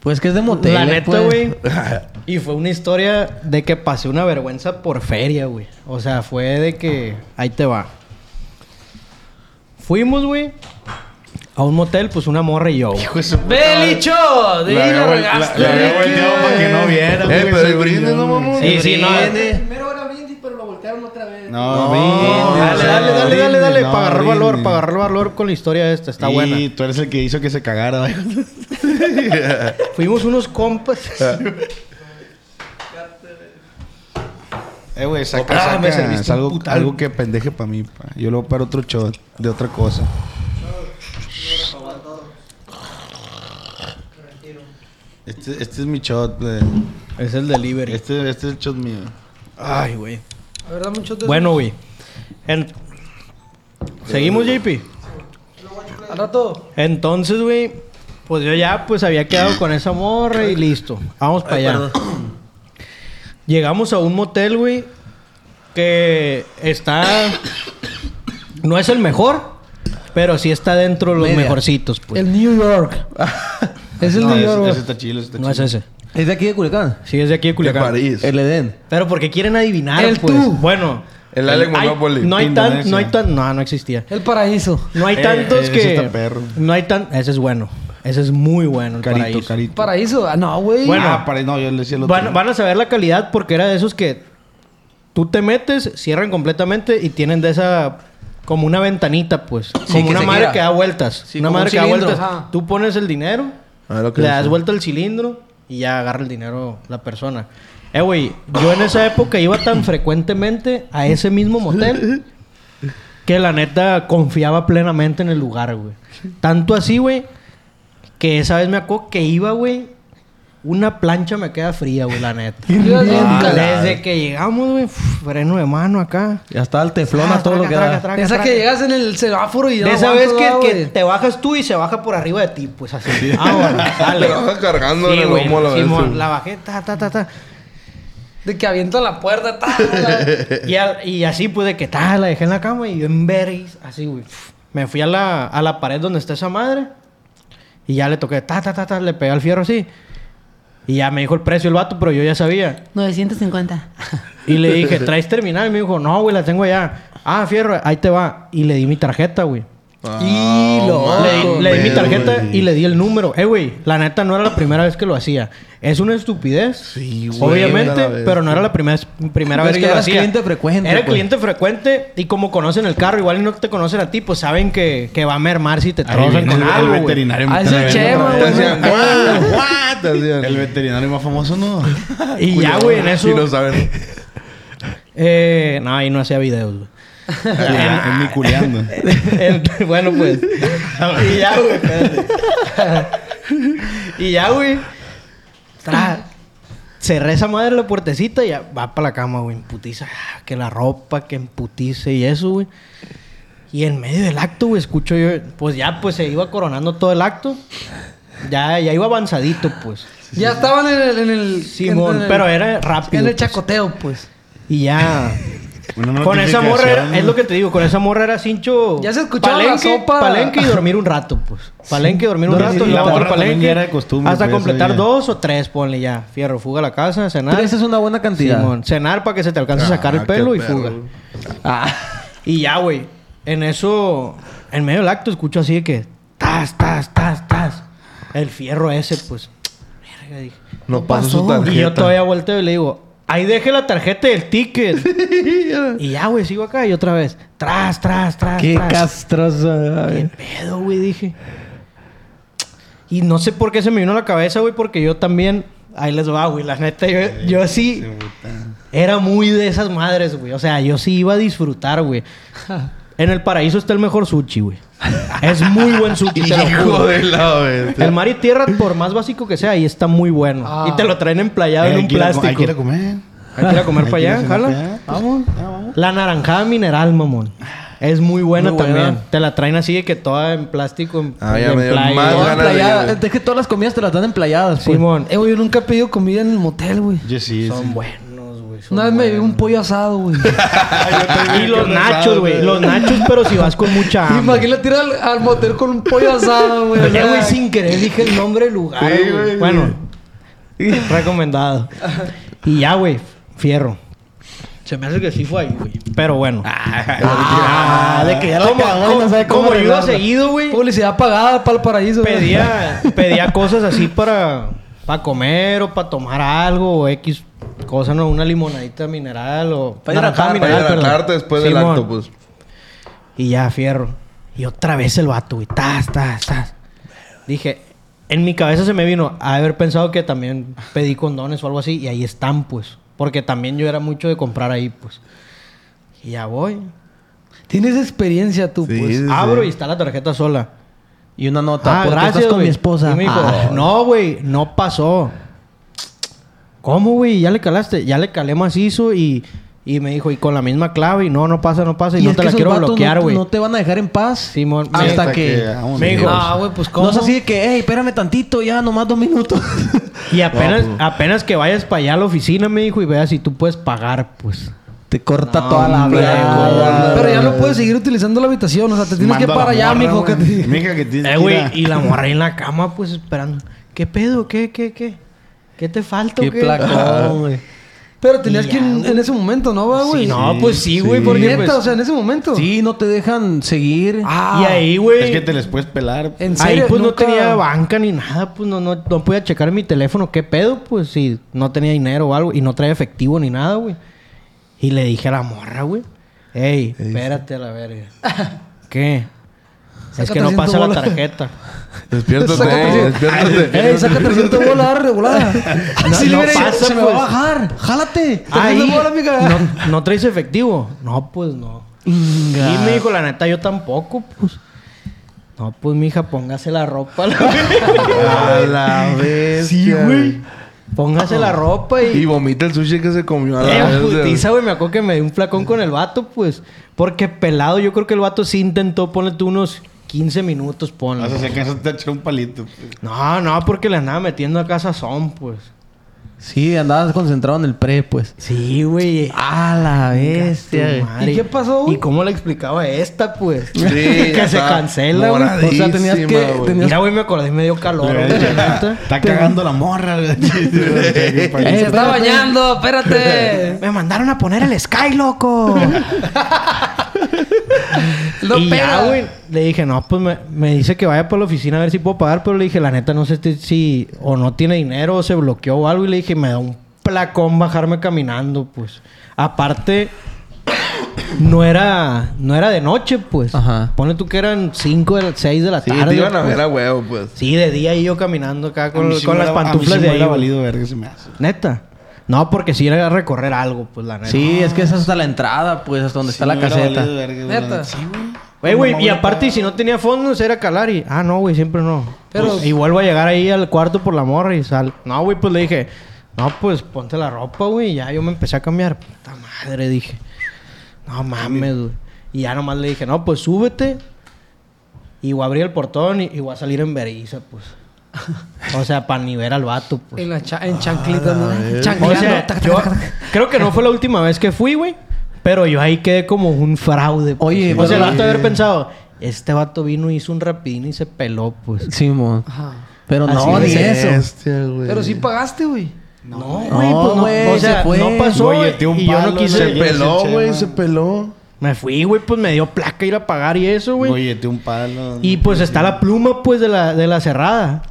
Pues que es de motel. La neta, pues. güey. [LAUGHS] Y fue una historia de que pasé una vergüenza por feria, güey. O sea, fue de que... Ahí te va. Fuimos, güey. A un motel, pues una morra y yo. ¡Belicho! De había vuel- regaste. la- la había volteado para que no viera, Eh, pero el brindis, no, mamón. Sí, sí, no. Primero era brindis, pero lo voltearon otra vez. No, No, brindis, Dale, dale, dale, dale, dale. no, para agarrar valor, para agarrar valor con la historia esta. Está y buena. tú eres el que hizo que se cagara, güey. [LAUGHS] Fuimos unos compas. [LAUGHS] Eh, güey, saca, Ah, saca. me serviste es un algo, algo que pendeje para mí, pa. Yo lo voy para otro shot de otra cosa. Este, este es mi shot, güey. es el delivery. Este, este es el shot mío. Ay, güey. A ver, dame un shot de Bueno, güey. En- Seguimos, JP. Al rato. Entonces, güey, pues yo ya pues había quedado con esa morra y listo. Vamos para allá. Llegamos a un motel, güey, que está no es el mejor, pero sí está dentro de los Media. mejorcitos, pues. El New York. [LAUGHS] es el No, New ese, ese está chido, ese está no es chido. ese. ¿Es de aquí de Culiacán? Sí, es de aquí de De Culiacán. París. El Edén. Pero porque quieren adivinar, El pues. tú. Bueno, El Alec hay- Monopoly. No hay tan, Indonesia. no hay tan, no, no existía. El paraíso. No hay Eh, tantos ese que está perro. no hay tan, ese es bueno. Ese es muy bueno, el Carito, paraíso. carito. Paraíso. Ah, no, güey. Bueno. Ah, para, no, yo le decía el otro. Van, van a saber la calidad porque era de esos que tú te metes, cierran completamente y tienen de esa como una ventanita, pues. Sí, como que una se madre gira. que da vueltas. Sí, una como madre un que da cilindro, vueltas. ajá. Tú pones el dinero, A ver lo que le das vuelta al cilindro y ya agarra el dinero la persona. Eh, güey, yo en esa época iba tan frecuentemente a ese mismo motel que la neta confiaba plenamente en el lugar, güey. Tanto así, güey, que esa vez me acuerdo que iba, güey, una plancha me queda fría, güey, la [LAUGHS] neta. Ah. Desde que llegamos, güey, freno de mano acá. Ya está el teflón a Ah, todo lo que traca, da. traca, Esa traca. que llegas en el semáforo y ya De no esa vez que, ¿verdad, que güey? te bajas tú y se baja por arriba de ti, pues así. Ah, bueno, [LAUGHS] sale. Te vas cargando en Sí, el güey, lomo a la vez. Simón, sí. la bajé, ta, ta, ta, ta. De que avientan la puerta. ta, la- [LAUGHS] Y, al- y así pues de que tal, la dejé en la cama y yo en vergüenza, así, güey. Me fui a la, a la pared donde está esa madre. Y ya le toqué, ta, ta, ta, ta, le pegué al fierro así. Y ya me dijo el precio el vato, pero yo ya sabía. 950. Y le dije, [LAUGHS] ¿traes terminal? Y me dijo, no, güey, la tengo allá. Ah, fierro, ahí te va. Y le di mi tarjeta, güey. Y lo- Le di, le di mi tarjeta güey. y le di el número. Eh, güey, la neta no era la primera vez que lo hacía. Es una estupidez. Sí, güey, Obviamente, pero no era la primera, primera Pero vez que lo eras hacía. cliente frecuente, Era pues. cliente frecuente y como conocen el carro, igual y no te conocen a ti, pues saben que, que va a mermar si te trozan con el, el algo, güey. veterinario. Ah, me? Te hacían. [LAUGHS] El veterinario más famoso, ¿no? [LAUGHS] Y ya, güey, en eso... Sí lo saben. Eh, no, ahí no hacía videos, güey. Culeando. [LAUGHS] El- bueno, pues. y ya, güey. espérate. y ya, güey. Tra- Cerré esa madre la puertecita y ya va para la cama, güey. En putiza. Ah, Que la ropa, que en putiza y eso, güey. Y en medio del acto, güey, escucho yo. Pues ya, pues se iba coronando todo el acto. Ya, ya iba avanzadito, pues. Ya estaban en el... En el Simón, en el- pero era rápido. En el pues. chacoteo, pues. Y ya. Con esa morra es lo que te digo, con esa morra era cincho. Ya se escuchaba la sopa. Palenque y dormir un rato, pues. Palenque y dormir un rato, y y la morra palenque. era de costumbre, hasta pues, completar dos o tres, ponle ya. Fierro, fuga a la casa, cenar. Tres es una buena cantidad. Simón, cenar para que se te alcance a sacar el Ah, pelo y perro. fuga. Ah. Y ya, güey. En eso, en medio del acto, escucho así de que. Tas, tas, tas, tas. El fierro ese, pues. Verga, dije. No pasó su tarjeta. Y yo todavía volteo y le digo, ahí deje la tarjeta y el ticket. [LAUGHS] y ya, güey, sigo acá y otra vez. Tras, tras, tras, Qué tras. castroso. ¿Qué pedo, güey? Dije. Y no sé por qué se me vino a la cabeza, güey, porque yo también. Ahí les va, güey. La neta, yo, yo sí. Era muy de esas madres, güey. O sea, yo sí iba a disfrutar, güey. [LAUGHS] En el paraíso está el mejor sushi, güey. Es muy buen [LAUGHS] sushi, te lo Hijo juro. de la vez. El mar y tierra, por más básico que sea, ahí está muy bueno. Ah. Y te lo traen emplayado Eh, en un plástico. Hay que ir a comer. Hay que ir a comer [LAUGHS] para allá, jala. Vamos. Ah, vamos. La naranjada mineral, mamón. Es muy buena Muy buena. también. Te la traen así de que toda en plástico, en, Ah, ya en me dio playa. más Toda ganas de-. Es que todas las comidas te las dan emplayadas, pues. Simón. Eh, güey, yo nunca he pedido comida en el motel, güey. Yo sí. Son sí. son Una vez me vi un pollo asado, güey. [LAUGHS] Y los nachos, güey. Los nachos, pero si vas con mucha [LAUGHS] hambre. Imagínate ir al, al motel con un pollo asado, güey. Oye, güey, sin querer dije el nombre del lugar, Sí. Bueno, [LAUGHS] recomendado. Y ya, güey, fierro. Se me hace que sí fue ahí, güey. Pero bueno. Ah, de que ya como- no sabe cómo como yo iba seguido, güey. Publicidad pagada para el paraíso. güey. Pedía, pedía cosas así para, para comer o para tomar algo o X cosa, ¿no? Una limonadita mineral o... Para naranjada hidratar, Para hidratarte después del acto, pues. Y ya, fierro. Y otra vez el vato, güey. Tas, tas, tas. Dije, en mi cabeza se me vino a haber pensado que también pedí condones o algo así. Y ahí están, pues. Porque también yo era mucho de comprar ahí, pues. Y ya voy. Tienes experiencia tú, Sí, pues. sí, Abro sí. y está la tarjeta sola. Y una nota. Ah, ¿por qué gracias, estás con güey. mi esposa? Y me dijo, Ah. no, güey, no pasó. ¿Cómo, güey? ¿Ya le calaste? Ya le calé macizo y, y me dijo, y con la misma clave, y no, no pasa, no pasa, y, Y no es te que la esos quiero vatos bloquear, güey. No, te van a dejar en paz. Simón, hasta Hasta que... que me dijo, Ah, güey, pues cómo. No es así de que, hey, espérame tantito, ya, nomás dos minutos. [LAUGHS] Y apenas, apenas que vayas para allá a la oficina, me dijo, y veas si tú puedes pagar, pues. te corta No, toda la verga. Pero ya no puedes seguir utilizando la habitación. O sea, te tienes que ir para allá, mijo. Que te... Mija, que tienes Eh, güey, y la morra en la cama, pues, esperando. ¿Qué pedo? ¿Qué, qué, qué? ¿Qué te falta Qué qué? placón, güey. Pero tenías que ir en, ese momento, ¿no, va, güey? Sí, no, pues sí, güey, sí. porque Neta, pues, o sea, en ese momento. Sí, no te dejan seguir. Ah, Y ahí, güey. Es que te les puedes pelar. ¿En Ahí pues Nunca- no tenía banca ni nada, pues no, no, no podía checar mi teléfono, qué pedo, pues si no tenía dinero o algo y no traía efectivo ni nada, güey. Y le dije a la morra, güey, ey, espérate a la verga. [LAUGHS] ¿Qué? Es que no 300 pasa la tarjeta. Despiértate, Sácate- despiértate. ¡Ey, saca 300 [LAUGHS] bolas regulada! No, Sí, no mire, pasa, se me pues. va a bajar. ¡Jálate! Ahí, 300 bolas, amiga. no, ¿no traes efectivo? No, pues no. Y me dijo, la neta, yo tampoco, pues. No, pues, mija, póngase la ropa. la. [LAUGHS] A la vez. sí, güey. Póngase la ropa y... Y vomita el sushi que se comió a la Eh, putiza, güey. Me acuerdo que me dio un flacón con el vato, pues. Porque pelado, yo creo que el vato sí intentó ponerle tú unos 15 minutos, ponle. O sea, se alcanzó a echar un palito. pues. No, no, porque le andaba metiendo a casa son, pues. Sí, andabas concentrado en el pre, pues. Sí, güey. Ah, la bestia. ¿Y qué pasó, güey? ¿Y cómo le explicaba esta, pues? Sí, [LAUGHS] que se cancela, güey. O sea, tenías que- tenías- Mira, güey, me acordé y me dio calor, güey. Está cagando la morra. güey. [LAUGHS] Se está bañando, espérate. Me mandaron a poner el Sky, loco. [LAUGHS] [LAUGHS] No y pega. ya, güey, le dije, no, pues me, me dice que vaya por la oficina a ver si puedo pagar, pero le dije, la neta, no sé si- si o no tiene dinero o se bloqueó o algo. Y le dije, me da un placón bajarme caminando, pues. Aparte, [COUGHS] no era, no era de noche, pues. Ajá. Pone tú que eran 5 de 6 de la Sí, tarde. te iban a pues. ver a huevo, pues. Sí, de día y yo caminando acá con, sí las hubiera- a mí pantuflas sí de me ahí. hubiera güey. valido verga se me hace. Neta. No, porque sí era recorrer algo, pues la neta. Sí, es que esa es hasta la entrada, pues, hasta donde está la caseta. verga, Neta. Sí, güey. Güey, güey, y aparte, si no tenía fondos, era calar y... Ah, no, güey, siempre no. Pero- Pues, y vuelvo a llegar ahí al cuarto por la morra y sal. No, güey, pues le dije... No, pues ponte la ropa, güey. Y ya yo me empecé a cambiar. Puta madre, dije. No mames, güey. Y ya nomás le dije... No, pues súbete. Y voy a abrir el portón y, y voy a salir en beriza, pues. O sea, para ni ver al vato, pues. En, la cha- en chanclitas, ¿no? O sea, yo creo que no fue la última vez que fui, güey. Pero yo ahí quedé como un fraude. pues. Oye, o sea, el vato de haber pensado, este vato vino, hizo un rapidín y se peló, pues. Sí, mo. Ajá. Pero Así no, ni eso. Bestia, güey. Pero sí pagaste, güey. No, No, güey, pues no. güey, o sea, se fue. no pasó Oye, tío, un y yo no palo, quise. Se peló, güey, se peló. Me fui, güey, pues me dio placa ir a pagar y eso, güey. Oye, un palo. Y pues está la pluma, pues, de la, de la cerrada.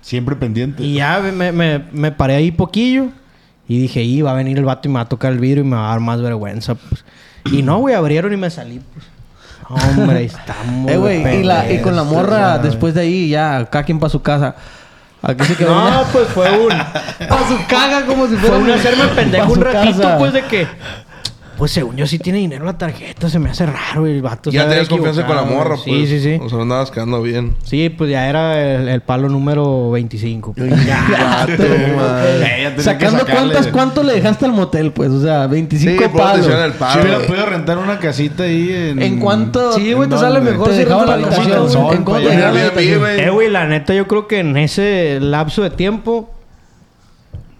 Siempre pendiente. Y ya me, me, me paré ahí poquillo. Y dije, y va a venir el vato y me va a tocar el vidrio y me va a dar más vergüenza, pues. Y no, güey, abrieron y me salí, pues. Hombre, estamos. Eh, güey, y, la- y con la morra, después después de ahí, ya, cada quien para su casa. Aquí se quedó. No, pues fue un. [LAUGHS] A su caga como si fuera Fue un hacerme [LAUGHS] pendejo un ratito, casa. pues de que. Pues según yo sí tiene dinero la tarjeta, se me hace raro el vato. Ya tenías confianza con la morra, güey. pues. Sí, sí, sí. O sea, andabas quedando bien. Sí, pues ya era el, el palo número 25. pues. Gato, madre. Eh, ya Sacando cuentas, ¿cuánto le dejaste al motel? Pues, o sea, 25 Sí, por palos. Si palo. hubiera podido rentar una casita ahí en... ¿En cuánto? Sí, güey, te ¿En sale mejor Te si dejaba rentas la habitación. ¿En cuánto. Eh, güey, la neta, yo creo que en ese lapso de tiempo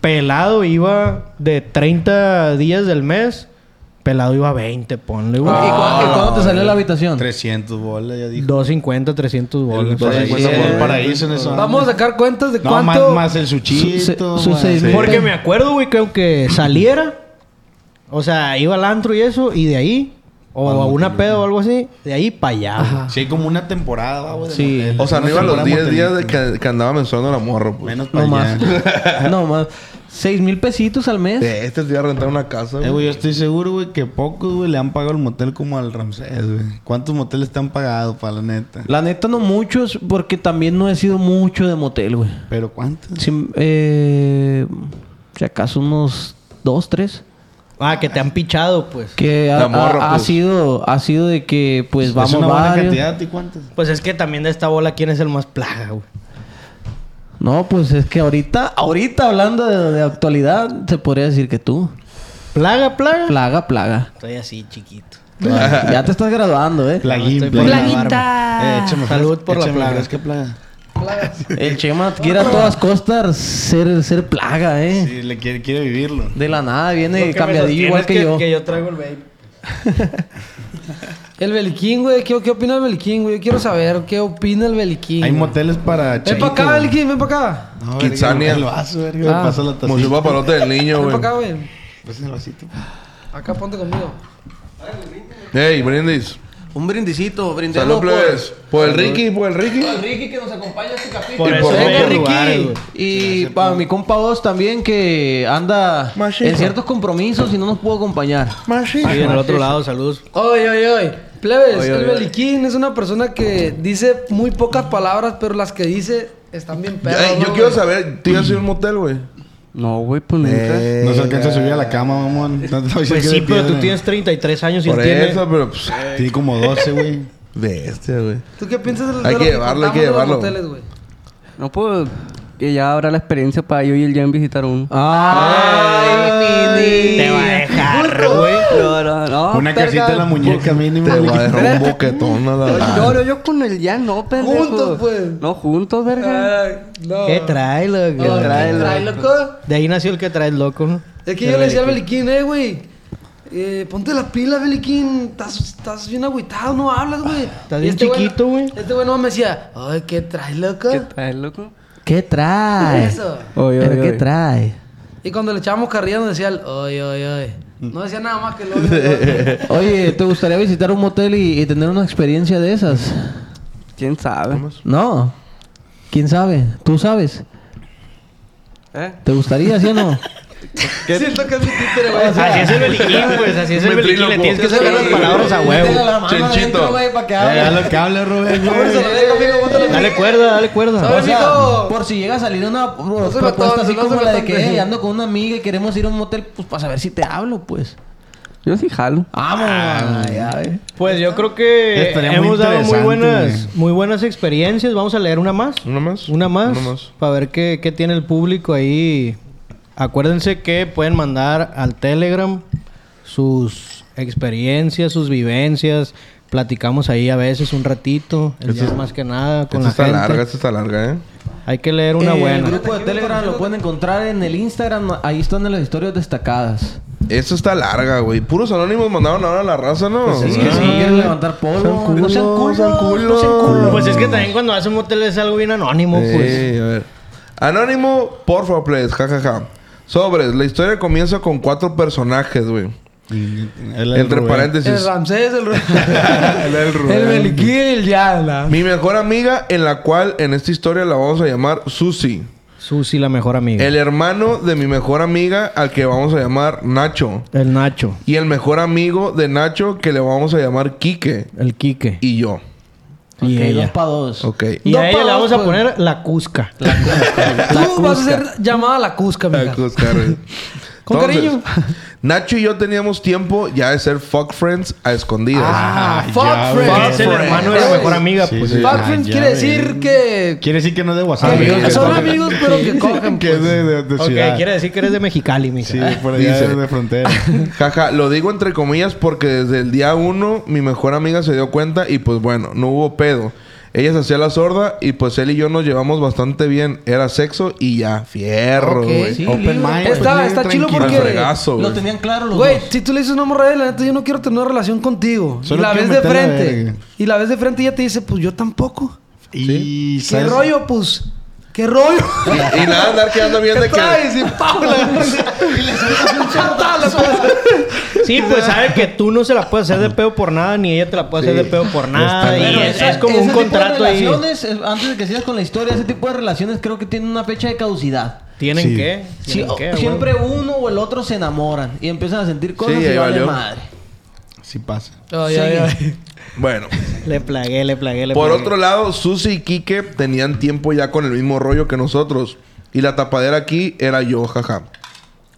pelado iba de 30 días del mes. Pelado iba a 20, ponle, güey. ¿Y, cu- y cuándo te salió la habitación? 300 bolas, ya dijo. 250, 300 bolas. 250 Sí, por el paraíso en eso. Vamos a sacar cuentas de No, cuánto... más, más el suchito. Su- su seis mil. Porque me acuerdo, güey, que aunque saliera, o sea, iba al antro y eso, y de ahí, o a una peda o algo así, de ahí para allá. Sí, como una temporada, güey. Sí. O sea, no iba a los temporada 10 días de que, que andaba menstruando la morra, pues. Menos para No allá. más. [LAUGHS] no más. Seis mil pesitos al mes. De este te iba a rentar una casa, Eh, güey. güey, yo estoy seguro, güey, que pocos, güey, le han pagado el motel como al Ramsés, güey. ¿Cuántos moteles te han pagado, para la neta? La neta no muchos, porque también no he sido mucho de motel, güey. ¿Pero cuántos? Si, eh, si acaso unos dos, tres. Ah, que te han pichado, pues. Que ha, morra, ha- ha pues. sido, ha sido de que pues ¿Es vamos una buena varios. cantidad? ¿Y cuántos? Pues es que también de esta bola, ¿quién es el más plaga, güey? No, pues es que ahorita, ahorita hablando de, de actualidad, se podría decir que tú. ¿Plaga, plaga? Plaga, plaga. Estoy así, chiquito. ya te estás graduando, eh. Plaguín, graduarme. Eh, Salud por la plaga. fresca plaga. El Chema quiere a todas costas ser, ser plaga, eh. Sí, le quiere, quiere vivirlo. De la nada viene que cambiadillo igual que, es yo. Que yo traigo el vape. [LAUGHS] El Beliquín, güey. ¿Qué, ¿Qué opina el Beliquín, güey? Yo quiero saber qué opina el Beliquín. Hay güey. moteles para Ven chavitos, para acá, güey. Beliquín, ven para acá. No, Kitsania. El vaso, verga. me Ah. pasa la Como si tacita. fuera palote del niño, Ven güey. para acá, güey. Pasa el vasito. Acá ponte conmigo. Ey, brindis. Un brindisito, brindemos Salud, por- plebes. Por el Ricky, por el Ricky. por Ricky que nos acompaña a este capítulo. Por Y por a lugares, Ricky. Y para mi compa vos también que anda en ciertos compromisos y no nos pudo acompañar. Y en el otro lado, saludos. Oye, oye, oye. Plebes, Oye, el. Beliquín es una persona que dice muy pocas palabras, pero las que dice están bien ¿no, yo quiero saber, ¿tú ya has ido a un motel, güey? No, güey, pues nunca. No se alcanza a subir a la cama, mamón. No te voy a decir Pues que sí, de pero tú tienes 33 años y Por él tiene... eso, pero pues. Tiene como 12, güey. Bestia, güey. ¿Tú qué piensas de, Hay de que lo llevarlo, hay que los llevarlo. No, pues que ya habrá la experiencia para yo y el Jan visitar uno. Ay, Te va a dejar, güey. No, no, no. Una casita en la muñeca mínimo. Te va a dejar un boquetón a la No, no, yo con el Jan no, pendejo. Juntos, pues. No, juntos, verga. Ay, no. ¿Qué trae, loco? No, ¿qué trae, trae, loco? loco? De ahí nació el que trae loco, ¿no? Es que yo le decía al Beliquín, eh, güey. Eh, ponte la pila, Beliquín. Estás, estás bien agüitado, no hablas, güey. Estás bien este chiquito, güey. Este güey no me decía, ay, ¿qué traes, loco? ¿Qué traes, loco? ¿Qué trae? Eso. Oye, oye, oye. trae? Y cuando le echábamos carrilla nos decía el, oye, oye, oye. No decía nada más que el oye, [LAUGHS] Oye, ¿te gustaría visitar un motel y, y tener una experiencia de esas? ¿Quién sabe? No. ¿Quién sabe? ¿Tú sabes? ¿Eh? ¿Te gustaría, sí o no? [LAUGHS] Siento que es mi títere, güey. Así es el beliquín, pues. Así es el beliquín. Le tienes que sacar las palabras a huevo. Chenchito. para que haz lo que hable, Rubén. [LAUGHS] Dale cuerda, dale cuerda. Por si llega a salir una propuesta así como la de que pendejo. "Ey, ando con una amiga y queremos ir a un motel, pues para saber si te hablo, pues. Yo sí jalo. Vamos. ya, eh. Pues yo creo que Estaría muy hemos dado muy buenas, güey. muy buenas experiencias. Vamos a leer una más. ¿Una más? Una más. Una más. Para ver qué, qué tiene el público ahí. Acuérdense que pueden mandar al Telegram sus experiencias, sus vivencias. Platicamos ahí a veces un ratito. El día más que nada con la está gente. larga, esta está larga, ¿eh? Hay que leer una Eh, buena. El grupo de Telegram lo pueden encontrar en el Instagram. Ahí están en las historias destacadas. Esta está larga, güey. Puros anónimos mandaron ahora a la raza, ¿no? Pues es Ah. que si no quieren levantar polvo, no sean culos, sean culos. no sean culos. Pues es que también cuando hacen motel es algo bien anónimo, pues. Sí, a ver. Anónimo, por favor, please. Jajaja. Sobres. La historia comienza con cuatro personajes, güey. El- el Entre Rubén. paréntesis. Ramsés, el, [LAUGHS] El Rubén. el el Yala. Mi mejor amiga, en la cual en esta historia la vamos a llamar Susi. Susi, la mejor amiga. El hermano de mi mejor amiga, al que vamos a llamar Nacho. El Nacho. Y el mejor amigo de Nacho, que le vamos a llamar Quique. El Quique. Y yo. Y Ok, ella. dos pa' dos. Ok. Y Dos a ella le dos, vamos a pues. poner la Cusca. Tú vas a ser llamada la Cusca, La mija. Cusca, Con cariño. [LAUGHS] Nacho y yo teníamos tiempo ya de ser fuck friends a escondidas. Ah, fuck ya, friends. es el hermano de la mejor amiga, Sí, pues. sí. Fuck Ah, friends ya, quiere decir que... Quiere decir que no es de WhatsApp. Amigos que que son cogen. amigos, pero que [LAUGHS] cogen, Que es pues. de, de, de Ok, ciudad. quiere decir que eres de Mexicali, mija. Sí, por allá Dice. de frontera. [LAUGHS] Jaja, lo digo entre comillas porque desde el día uno mi mejor amiga se dio cuenta y pues bueno, no hubo pedo. Ella se hacía la sorda y pues él y yo nos llevamos bastante bien. Era sexo y ya, fierro, güey. sí, Open libre. mind. Está- está porque- fregazo, Lo tenían claro los Güey, dos. si tú le dices una morra de la neta, yo no quiero tener una relación contigo. Solo y la ves de la frente. Y la ves de frente y ella te dice, pues yo tampoco. Y ¿Qué ¿sabes? rollo? Pues, ¿qué rollo? Y nada, andar quedando bien de ¿Qué que... traes? La y le sueltas un chatazo. Sí, pues sabe que tú no se la puedes hacer de pedo por nada, ni ella te la puede hacer de pedo por nada. Y es, como ese un tipo de contrato ahí. relaciones, eh, Antes de que sigas con la historia, ese tipo de relaciones creo que tienen una fecha de caducidad. ¿Tienen Sí. qué? Sí, ¿Tienen o- qué, güey? siempre uno o el otro se enamoran y empiezan a sentir cosas Sí, y ahí vale madre. Sí pasa. Ay, ay, ay. Bueno. Le plagué, le plagué, le Por plagué. otro lado, Susi y Quique tenían tiempo ya con el mismo rollo que nosotros. Y la tapadera aquí era yo, jaja.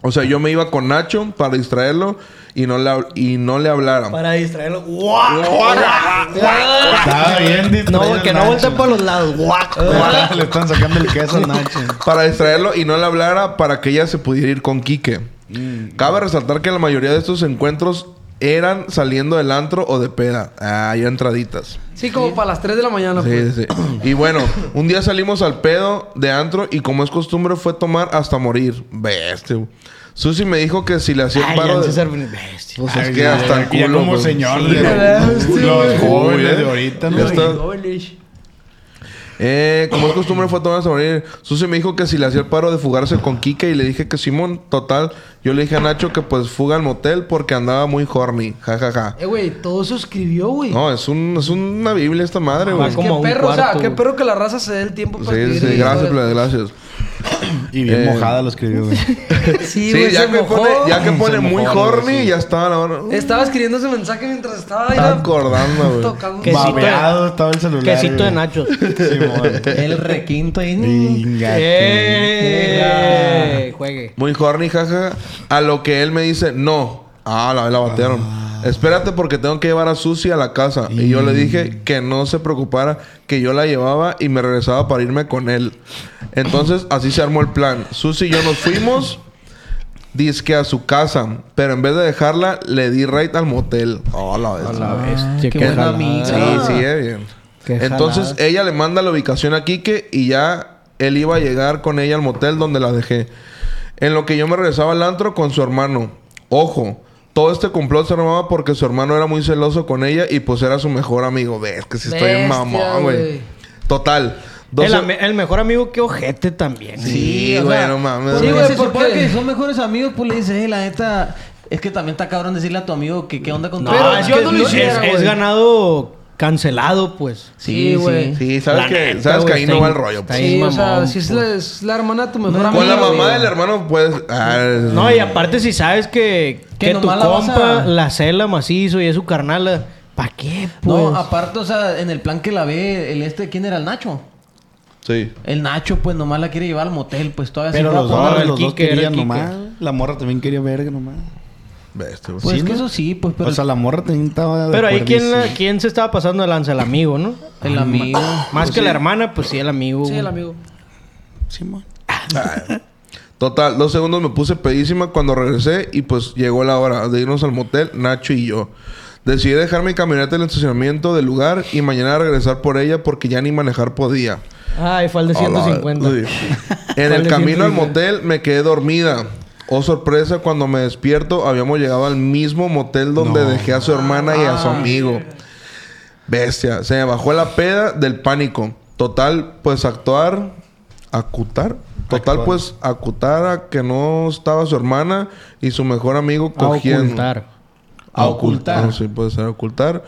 O sea, yo me iba con Nacho para distraerlo y no le, hab- y no le hablara. Para distraerlo. ¡Guau! Estaba bien distraído No, que no Nacho. volteen por los lados. ¡Guac! Ah, [LAUGHS] Le están sacando el queso al Nacho. Para distraerlo y no le hablara para que ella se pudiera ir con Quique. Cabe resaltar que la mayoría de estos encuentros eran saliendo del antro o de peda. Ah, ya entraditas. Sí, como para las 3 de la mañana. pues. Sí, sí. Y bueno, [COUGHS] un día salimos al pedo de antro y como es costumbre fue tomar hasta morir. Bestia. Susi me dijo que si le hacía el Ay, paro ya, de... César, bestia. Pues es que hasta el Ya culo, como pues. señor Sí, de güey. los jóvenes de ahorita, Ya ¿no? Eh, como es costumbre fue tomar hasta morir. Susi me dijo que si le hacía el paro de fugarse con Kike y le dije que Simón, total. Yo le dije a Nacho que pues fuga al motel porque andaba muy horny. Ja, ja, ja. Eh, güey, todo eso escribió, güey. No, es, un, es una biblia esta madre, güey. Va como qué un perro, o sea, qué güey. perro que la raza se dé el tiempo para Sí, escribir. sí, gracias, plebe, gracias. Y bien Eh. mojada lo escribió, güey. [LAUGHS] Sí, ya, se que mojó. pone, ya que Se pone muy mojó, horny, sí. ya estaba la hora. Estaba escribiendo ese mensaje mientras estaba ahí. Estaba acordando, güey. Babeado estaba el celular. Quesito de nachos. [LAUGHS] Simón. El requinto ahí. Venga, ¡Eh! Juegue. Muy horny, jaja. A lo que él me dice, no. Ah, la, la batearon. Espérate porque tengo que llevar a Susi a la casa. Y yo le dije que no se preocupara, que yo la llevaba y me regresaba para irme con él. Entonces, así se armó el plan. Susi y yo nos fuimos, disque a su casa. Pero en vez de dejarla, le di right al motel. Oh, la vez. bestia, qué qué buena amiga. Sí, sí, eh, bien. Qué Entonces jalada. ella le manda la ubicación a Quique y ya él iba a llegar con ella al motel donde la dejé. En lo que yo me regresaba al antro con su hermano. Ojo, todo este complot se armaba porque su hermano era muy celoso con ella y pues era su mejor amigo. Ves que si estoy en mamón, güey. Total. Dos El, mejor amigo que ojete también. Sí, güey, sea, no mames. Sí, güey, se porque- supone que son mejores amigos, pues le dices, hey, la neta, es que también está cabrón decirle a tu amigo que qué onda con tu No, Pero es yo no lo hiciera, es, ganado cancelado, pues. Sí, güey. Sí, sabes La que, neta, sabes que ahí no va el rollo. pues. Sí, o sea, si es pues. la, es la hermana de tu mejor amigo. Con la mamá del hermano, pues. ah, No, y aparte si sabes que, Que que tu nomás la vas compa a- la cela macizo y es su carnala, ¿para qué, pues? No, aparte, o sea, en el plan que la ve, el este, ¿quién era el Nacho? Sí. El Nacho, pues nomás la quiere llevar al motel, pues todavía Pero se los dos, el los dos querían nomás. La morra también quería verga nomás. Bestia. Pues Sí, es que ¿no? eso sí, pues, pero o sea, la morra también estaba... de Pero ahí, ¿quién, la-. ¿quién se estaba pasando de lanza? El amigo, ¿no? el amigo. Más que la hermana, pues sí, el amigo. Sí, el amigo. Simón. Total, dos segundos me puse pedísima cuando regresé y pues llegó la hora de irnos al motel, Nacho y yo. Decidí dejar mi camioneta en el estacionamiento del lugar y mañana regresar por ella porque ya ni manejar podía. Ay, fue el de 150. Hola, sí. [LAUGHS] En el camino al 150. motel me quedé dormida. Oh, sorpresa, cuando me despierto habíamos llegado al mismo motel donde dejé a su hermana y a su amigo. Bestia. Se me bajó la peda del pánico. Total, pues actuar... Acutar. Total, Actuar. pues acutar a que no estaba su hermana y su mejor amigo A cogiendo. ocultar. A ocultar. Ah, sí, puede ser ocultar.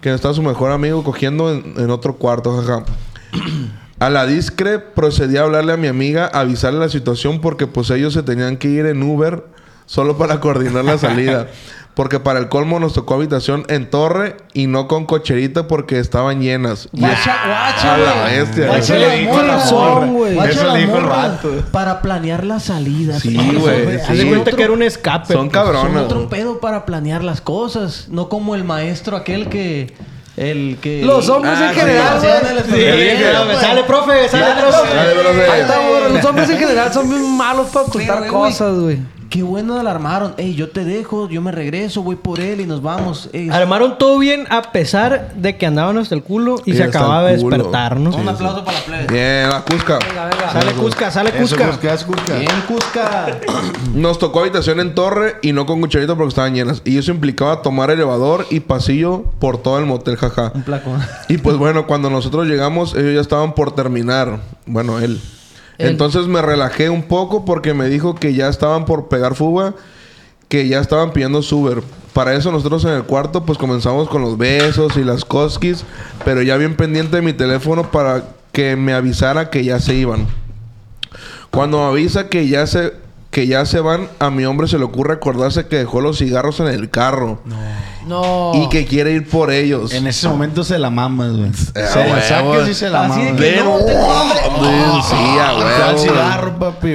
Que está su mejor amigo cogiendo en, en otro cuarto, jaja. A la discre procedí a hablarle a mi amiga, a avisarle la situación porque pues ellos se tenían que ir en Uber solo para [LAUGHS] coordinar la salida. Porque para el colmo nos tocó habitación en torre y no con cocherita porque estaban llenas. Guacha, guacha, A la bestia. Guacha Eso le dijo güey. Eso le el vato. Para planear la salida. Sí, güey, sí. Haz de cuenta que era un escape. Son pues. cabrones. Son otro pedo para planear las cosas. No como el maestro aquel que... El que... Los hombres Ah, en sí. general, Sí, güey. Sí, me sale, profe, sale, profe. Dale, profe. Ahí está, güey. Los [LAUGHS] hombres en general son bien malos para ocultar cosas, güey. Qué bueno la armaron. Ey, yo te dejo, yo me regreso, voy por él y nos vamos. Ey, Armaron todo bien a pesar de que andaban hasta el culo y Y se acababa de el culo. despertar, ¿no? un aplauso para la plebe. Bien, la Cusca. Sale Cusca, sale Eso, Cusca. ¿qué haces, Cusca? Bien, Cusca. [CLEARS THROAT] Nos tocó habitación en torre y no con cucharito porque estaban llenas. Y eso implicaba tomar elevador y pasillo por todo el motel, jaja. Un placón. Y pues bueno, cuando nosotros llegamos, ellos ya estaban por terminar. Bueno, él. Entonces me relajé un poco porque me dijo que ya estaban por pegar fuga, que ya estaban pidiendo Uber. Para eso nosotros en el cuarto pues comenzamos con los besos y las cosquis, pero ya bien pendiente de mi teléfono para que me avisara que ya se iban. Cuando me avisa que ya se que ya se van, a mi hombre se le ocurre acordarse que dejó los cigarros en el carro No. y que quiere ir por ellos. En ese momento se la mamas, güey. se huevo. la sacas y se la Así de que Ven, no, oh, sí, a Te da huevo. el cigarro, papi.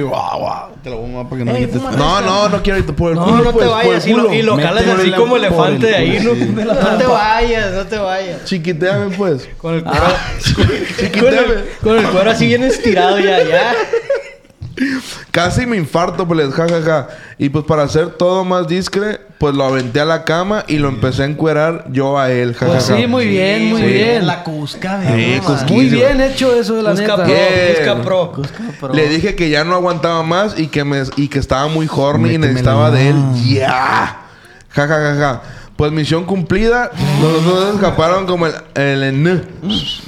Te lo voy a para que no Ey, No, no, no quiero irte por el No, culo. no pues, te por vayas. Y lo, y lo calas así como elefante el de ahí, ¿no? No te vayas, no te vayas. Chiquiteame, pues. [LAUGHS] Con el cuero, Ah. con, el, con el cuero así bien estirado ya, ya. [LAUGHS] Casi me infarto, pues, jajaja. Y pues para hacer todo más discre, pues lo aventé a la cama y lo empecé a encuerar yo a él, jajaja. Pues sí, muy bien, muy Sí. bien. La Cusca, Sí, bien. Cusquín. Muy bien hecho eso de la Busca neta. pro, pro. Le dije que ya no aguantaba más y que me y que estaba muy horny y necesitaba de él. ¡Ya! Ja, ja, ja, ja. Pues misión cumplida. Los dos escaparon como el, el N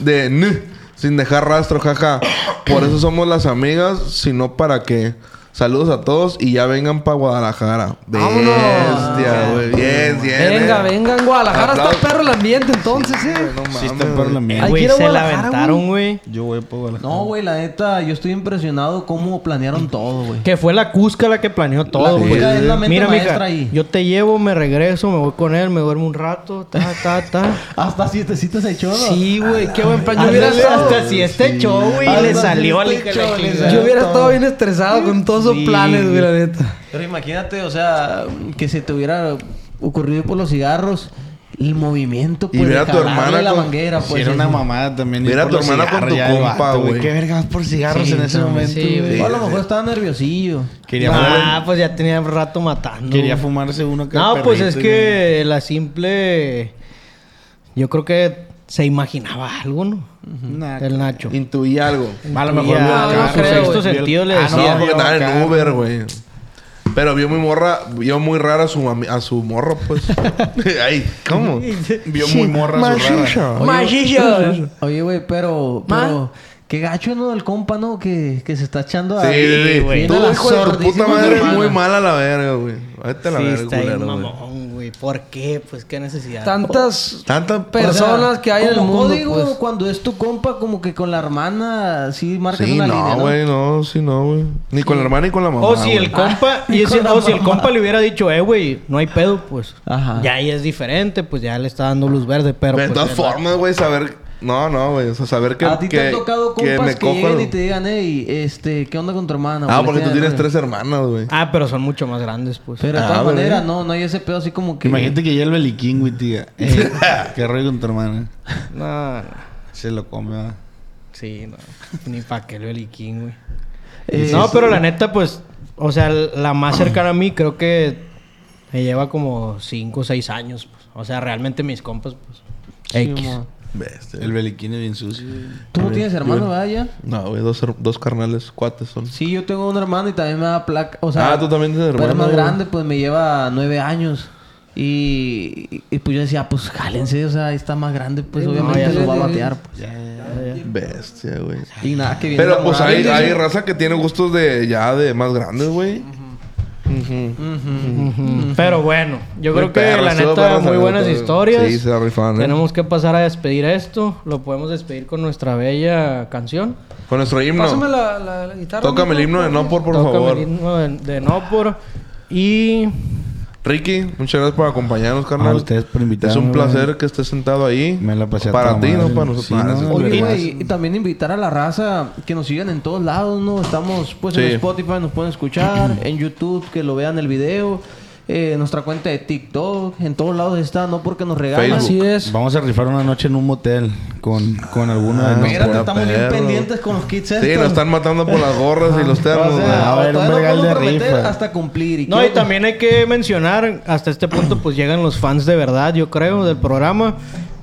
de N. Sin dejar rastro, jaja. Por eso somos las amigas, sino para que. Saludos a todos y ya vengan para Guadalajara. Vámonos. Bestia, güey. Bien, bien. Venga, eh. venga, en Guadalajara está Aplausos. perro el ambiente entonces, ¿eh? No Sí, está la güey. mierda. Hay Güey, que ir a se la aventaron, güey. Yo voy por Guadalajara. No, güey, la neta, yo estoy impresionado cómo planearon todo, güey. Que fue la Cusca la que planeó todo, La güey. Cusca es la mente Mira, maestra mija, ahí. yo te llevo, me regreso, me voy con él, me duermo un rato, ta, ta, ta. [LAUGHS] Hasta siete citas se echó. Sí, güey, qué buen plan. Yo hubiera estado, hasta si este show, güey, le salió al yo hubiera estado bien estresado con todos Sí, planes, güey, la neta. Pero imagínate, o sea, que se te hubiera ocurrido por los cigarros el movimiento, Y pues, ver de a tu hermana la con- manguera, Si pues. era una mamada también. Mira a tu hermana con tu compa, güey. Qué vergas por cigarros Sí, en ese momento. sí, güey. O a lo mejor estaba nerviosillo. Quería, Ah, pues ya tenía rato matando. quería fumarse uno que No, pues es que la simple. Yo creo que se imaginaba algo, ¿no? Nah, El Nacho. Intuí algo. [LAUGHS] A lo mejor Ya, vio el no sexto sentido le Ah, decía. No, vio porque el andaba en. Uber, güey. Pero vio muy morra, vio muy rara a su, mami- a su morro, pues. [LAUGHS] [LAUGHS] Ay, ¿cómo? Vio muy morra su rara. Machillo. Oye, güey, pero, pero qué gacho, ¿no? El compa, ¿no? Que, que se está echando a... Sí, sí, sí. güey. La hijo de tu puta madre, muy mal a la verga, güey. Vete a la Sí, verga, está ahí, culero, güey. Güey. ¿Por qué? Pues qué necesidad. Tantas Tanta personas que hay en el mundo, código, pues. cuando es tu compa, como que con la hermana sí marcas Sí, una línea, no, ¿no? güey, no, sí, no, güey. Ni con la hermana ni con la mamá. O si el compa, Ah, y o si el compa le hubiera dicho, eh, güey, no hay pedo, pues. Ajá. Ya ahí es diferente, pues ya le está dando luz verde, pero. De pues, todas formas, güey, saber. No, no, güey. O sea, saber que. a ti te que- han tocado que compas que, cojo lleguen el- y te digan, hey, este, ¿qué onda con tu hermana? Ah, porque tú ¿Qué- tienes tres hermanas, güey. Ah, pero son mucho más grandes, pues. Pero de Ah, todas maneras, no, no hay ese pedo así como que... Imagínate que ya el beliquín, güey, tía. [LAUGHS] Eh, qué rollo con tu hermana. No, no. Se lo come, va. Sí, no. Ni pa' qué el beliquín, güey. Eh, no, pero la neta, pues. O sea, la más cercana a mí creo que me lleva como 5 o 6 años. Pues. O sea, realmente mis compas, pues. Sí, X. Bestia. El beliquín es bien sucio. ¿Tú no tienes hermano, verdad, ya? No, güey, dos, dos carnales, cuates son. Sí, yo tengo un hermano y también me da placa. O sea, Ah, tú también tienes Pero hermano, es más güey. grande, pues me lleva nueve años. Y, y- y, pues yo decía, pues jálense, o sea, ahí está más grande, pues Sí, no, obviamente ya sé, va a batear. Pues. Bestia, güey. Y nada, que viene Pero pues hay, hay raza que tiene gustos de ya de más grandes, güey. Pero bueno, yo Muy creo que perro, la neta, perro muy buenas todo. historias. Sí, se la rifaron, ¿eh? Tenemos que pasar a despedir esto. Lo podemos despedir con nuestra bella canción. Con nuestro himno. Pásame la, la, la guitarra. Tócame el himno de no por, por Tócame favor. el himno de, de no por. Y Ricky, muchas gracias por acompañarnos, carnal. A ustedes por invitarme, Es un placer güey. que estés sentado ahí. Me la pasé Para ti, no para nosotros. Sí, no, Oye, güey, y también invitar a la raza que nos sigan en todos lados, ¿no? Estamos, pues, en. Spotify nos pueden escuchar, [CLEARS THROAT] en YouTube, que lo vean el video. Eh, nuestra cuenta de TikTok, en todos lados está, no porque nos regalan. Facebook. Así es. Vamos a rifar una noche en un motel con, con alguno de Ah, nuestros. Espérate, estamos bien pendientes con los kits Sí, estos. nos están matando por las gorras y los [LAUGHS] termos. O güey. sea, A ver, un puedo de rifa. hasta cumplir. No, y también hay que mencionar, hasta este punto, pues llegan los fans de verdad, yo creo, del programa.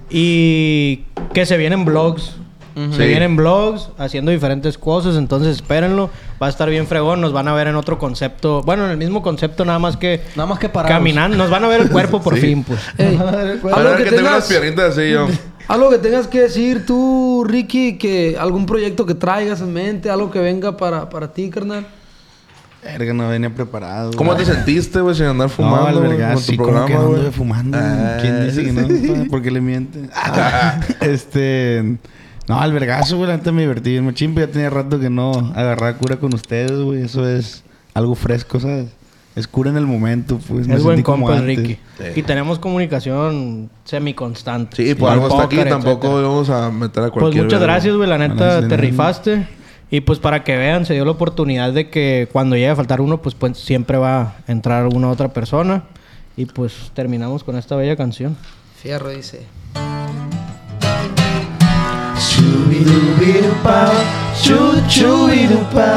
Y que se vienen Se Sí. vienen vlogs haciendo diferentes cosas, entonces espérenlo. Va a estar bien fregón, nos van a ver en otro concepto. Bueno, en el mismo concepto, nada más que Nada más que parados. caminando. Nos van a ver el cuerpo por [LAUGHS] Sí. fin, pues. Ey, A algo ver, que que tengo unas tengas, piernitas así yo. [LAUGHS] algo que tengas que decir tú, Ricky, que algún proyecto que traigas en mente, algo que venga para, para ti, carnal. Verga, no venía preparado. ¿Cómo te sentiste, güey, sin andar No, fumando güey, verga, con tu sí, como que programa, de fumando. güey. Ah, ¿Quién dice que no? ¿Por qué le miente? [LAUGHS] este... No, al vergazo, güey. La neta me divertí bien machín. pero Ya tenía rato que no agarraba cura con ustedes, güey. Eso es algo fresco, ¿sabes? Es cura en el momento, pues. Me Es buen sentí como compa antes. Ricky. Y tenemos comunicación semi-constante. Sí, por algo está aquí. Tampoco etcétera. vamos a meter a Pues cualquier... muchas verga. gracias, güey. La neta, sí, te no. rifaste. Y pues para que vean, se dio la oportunidad de que cuando llegue a faltar uno, pues, pues siempre va a entrar alguna otra persona. Y pues terminamos con esta bella canción. Fierro dice. Chubidubidupa, chu chubidupa,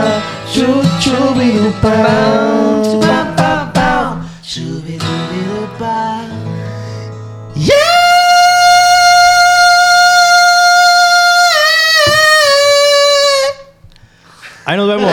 chu chubidupa, pa pa pa, chubidubidupa. Ahí nos vemos.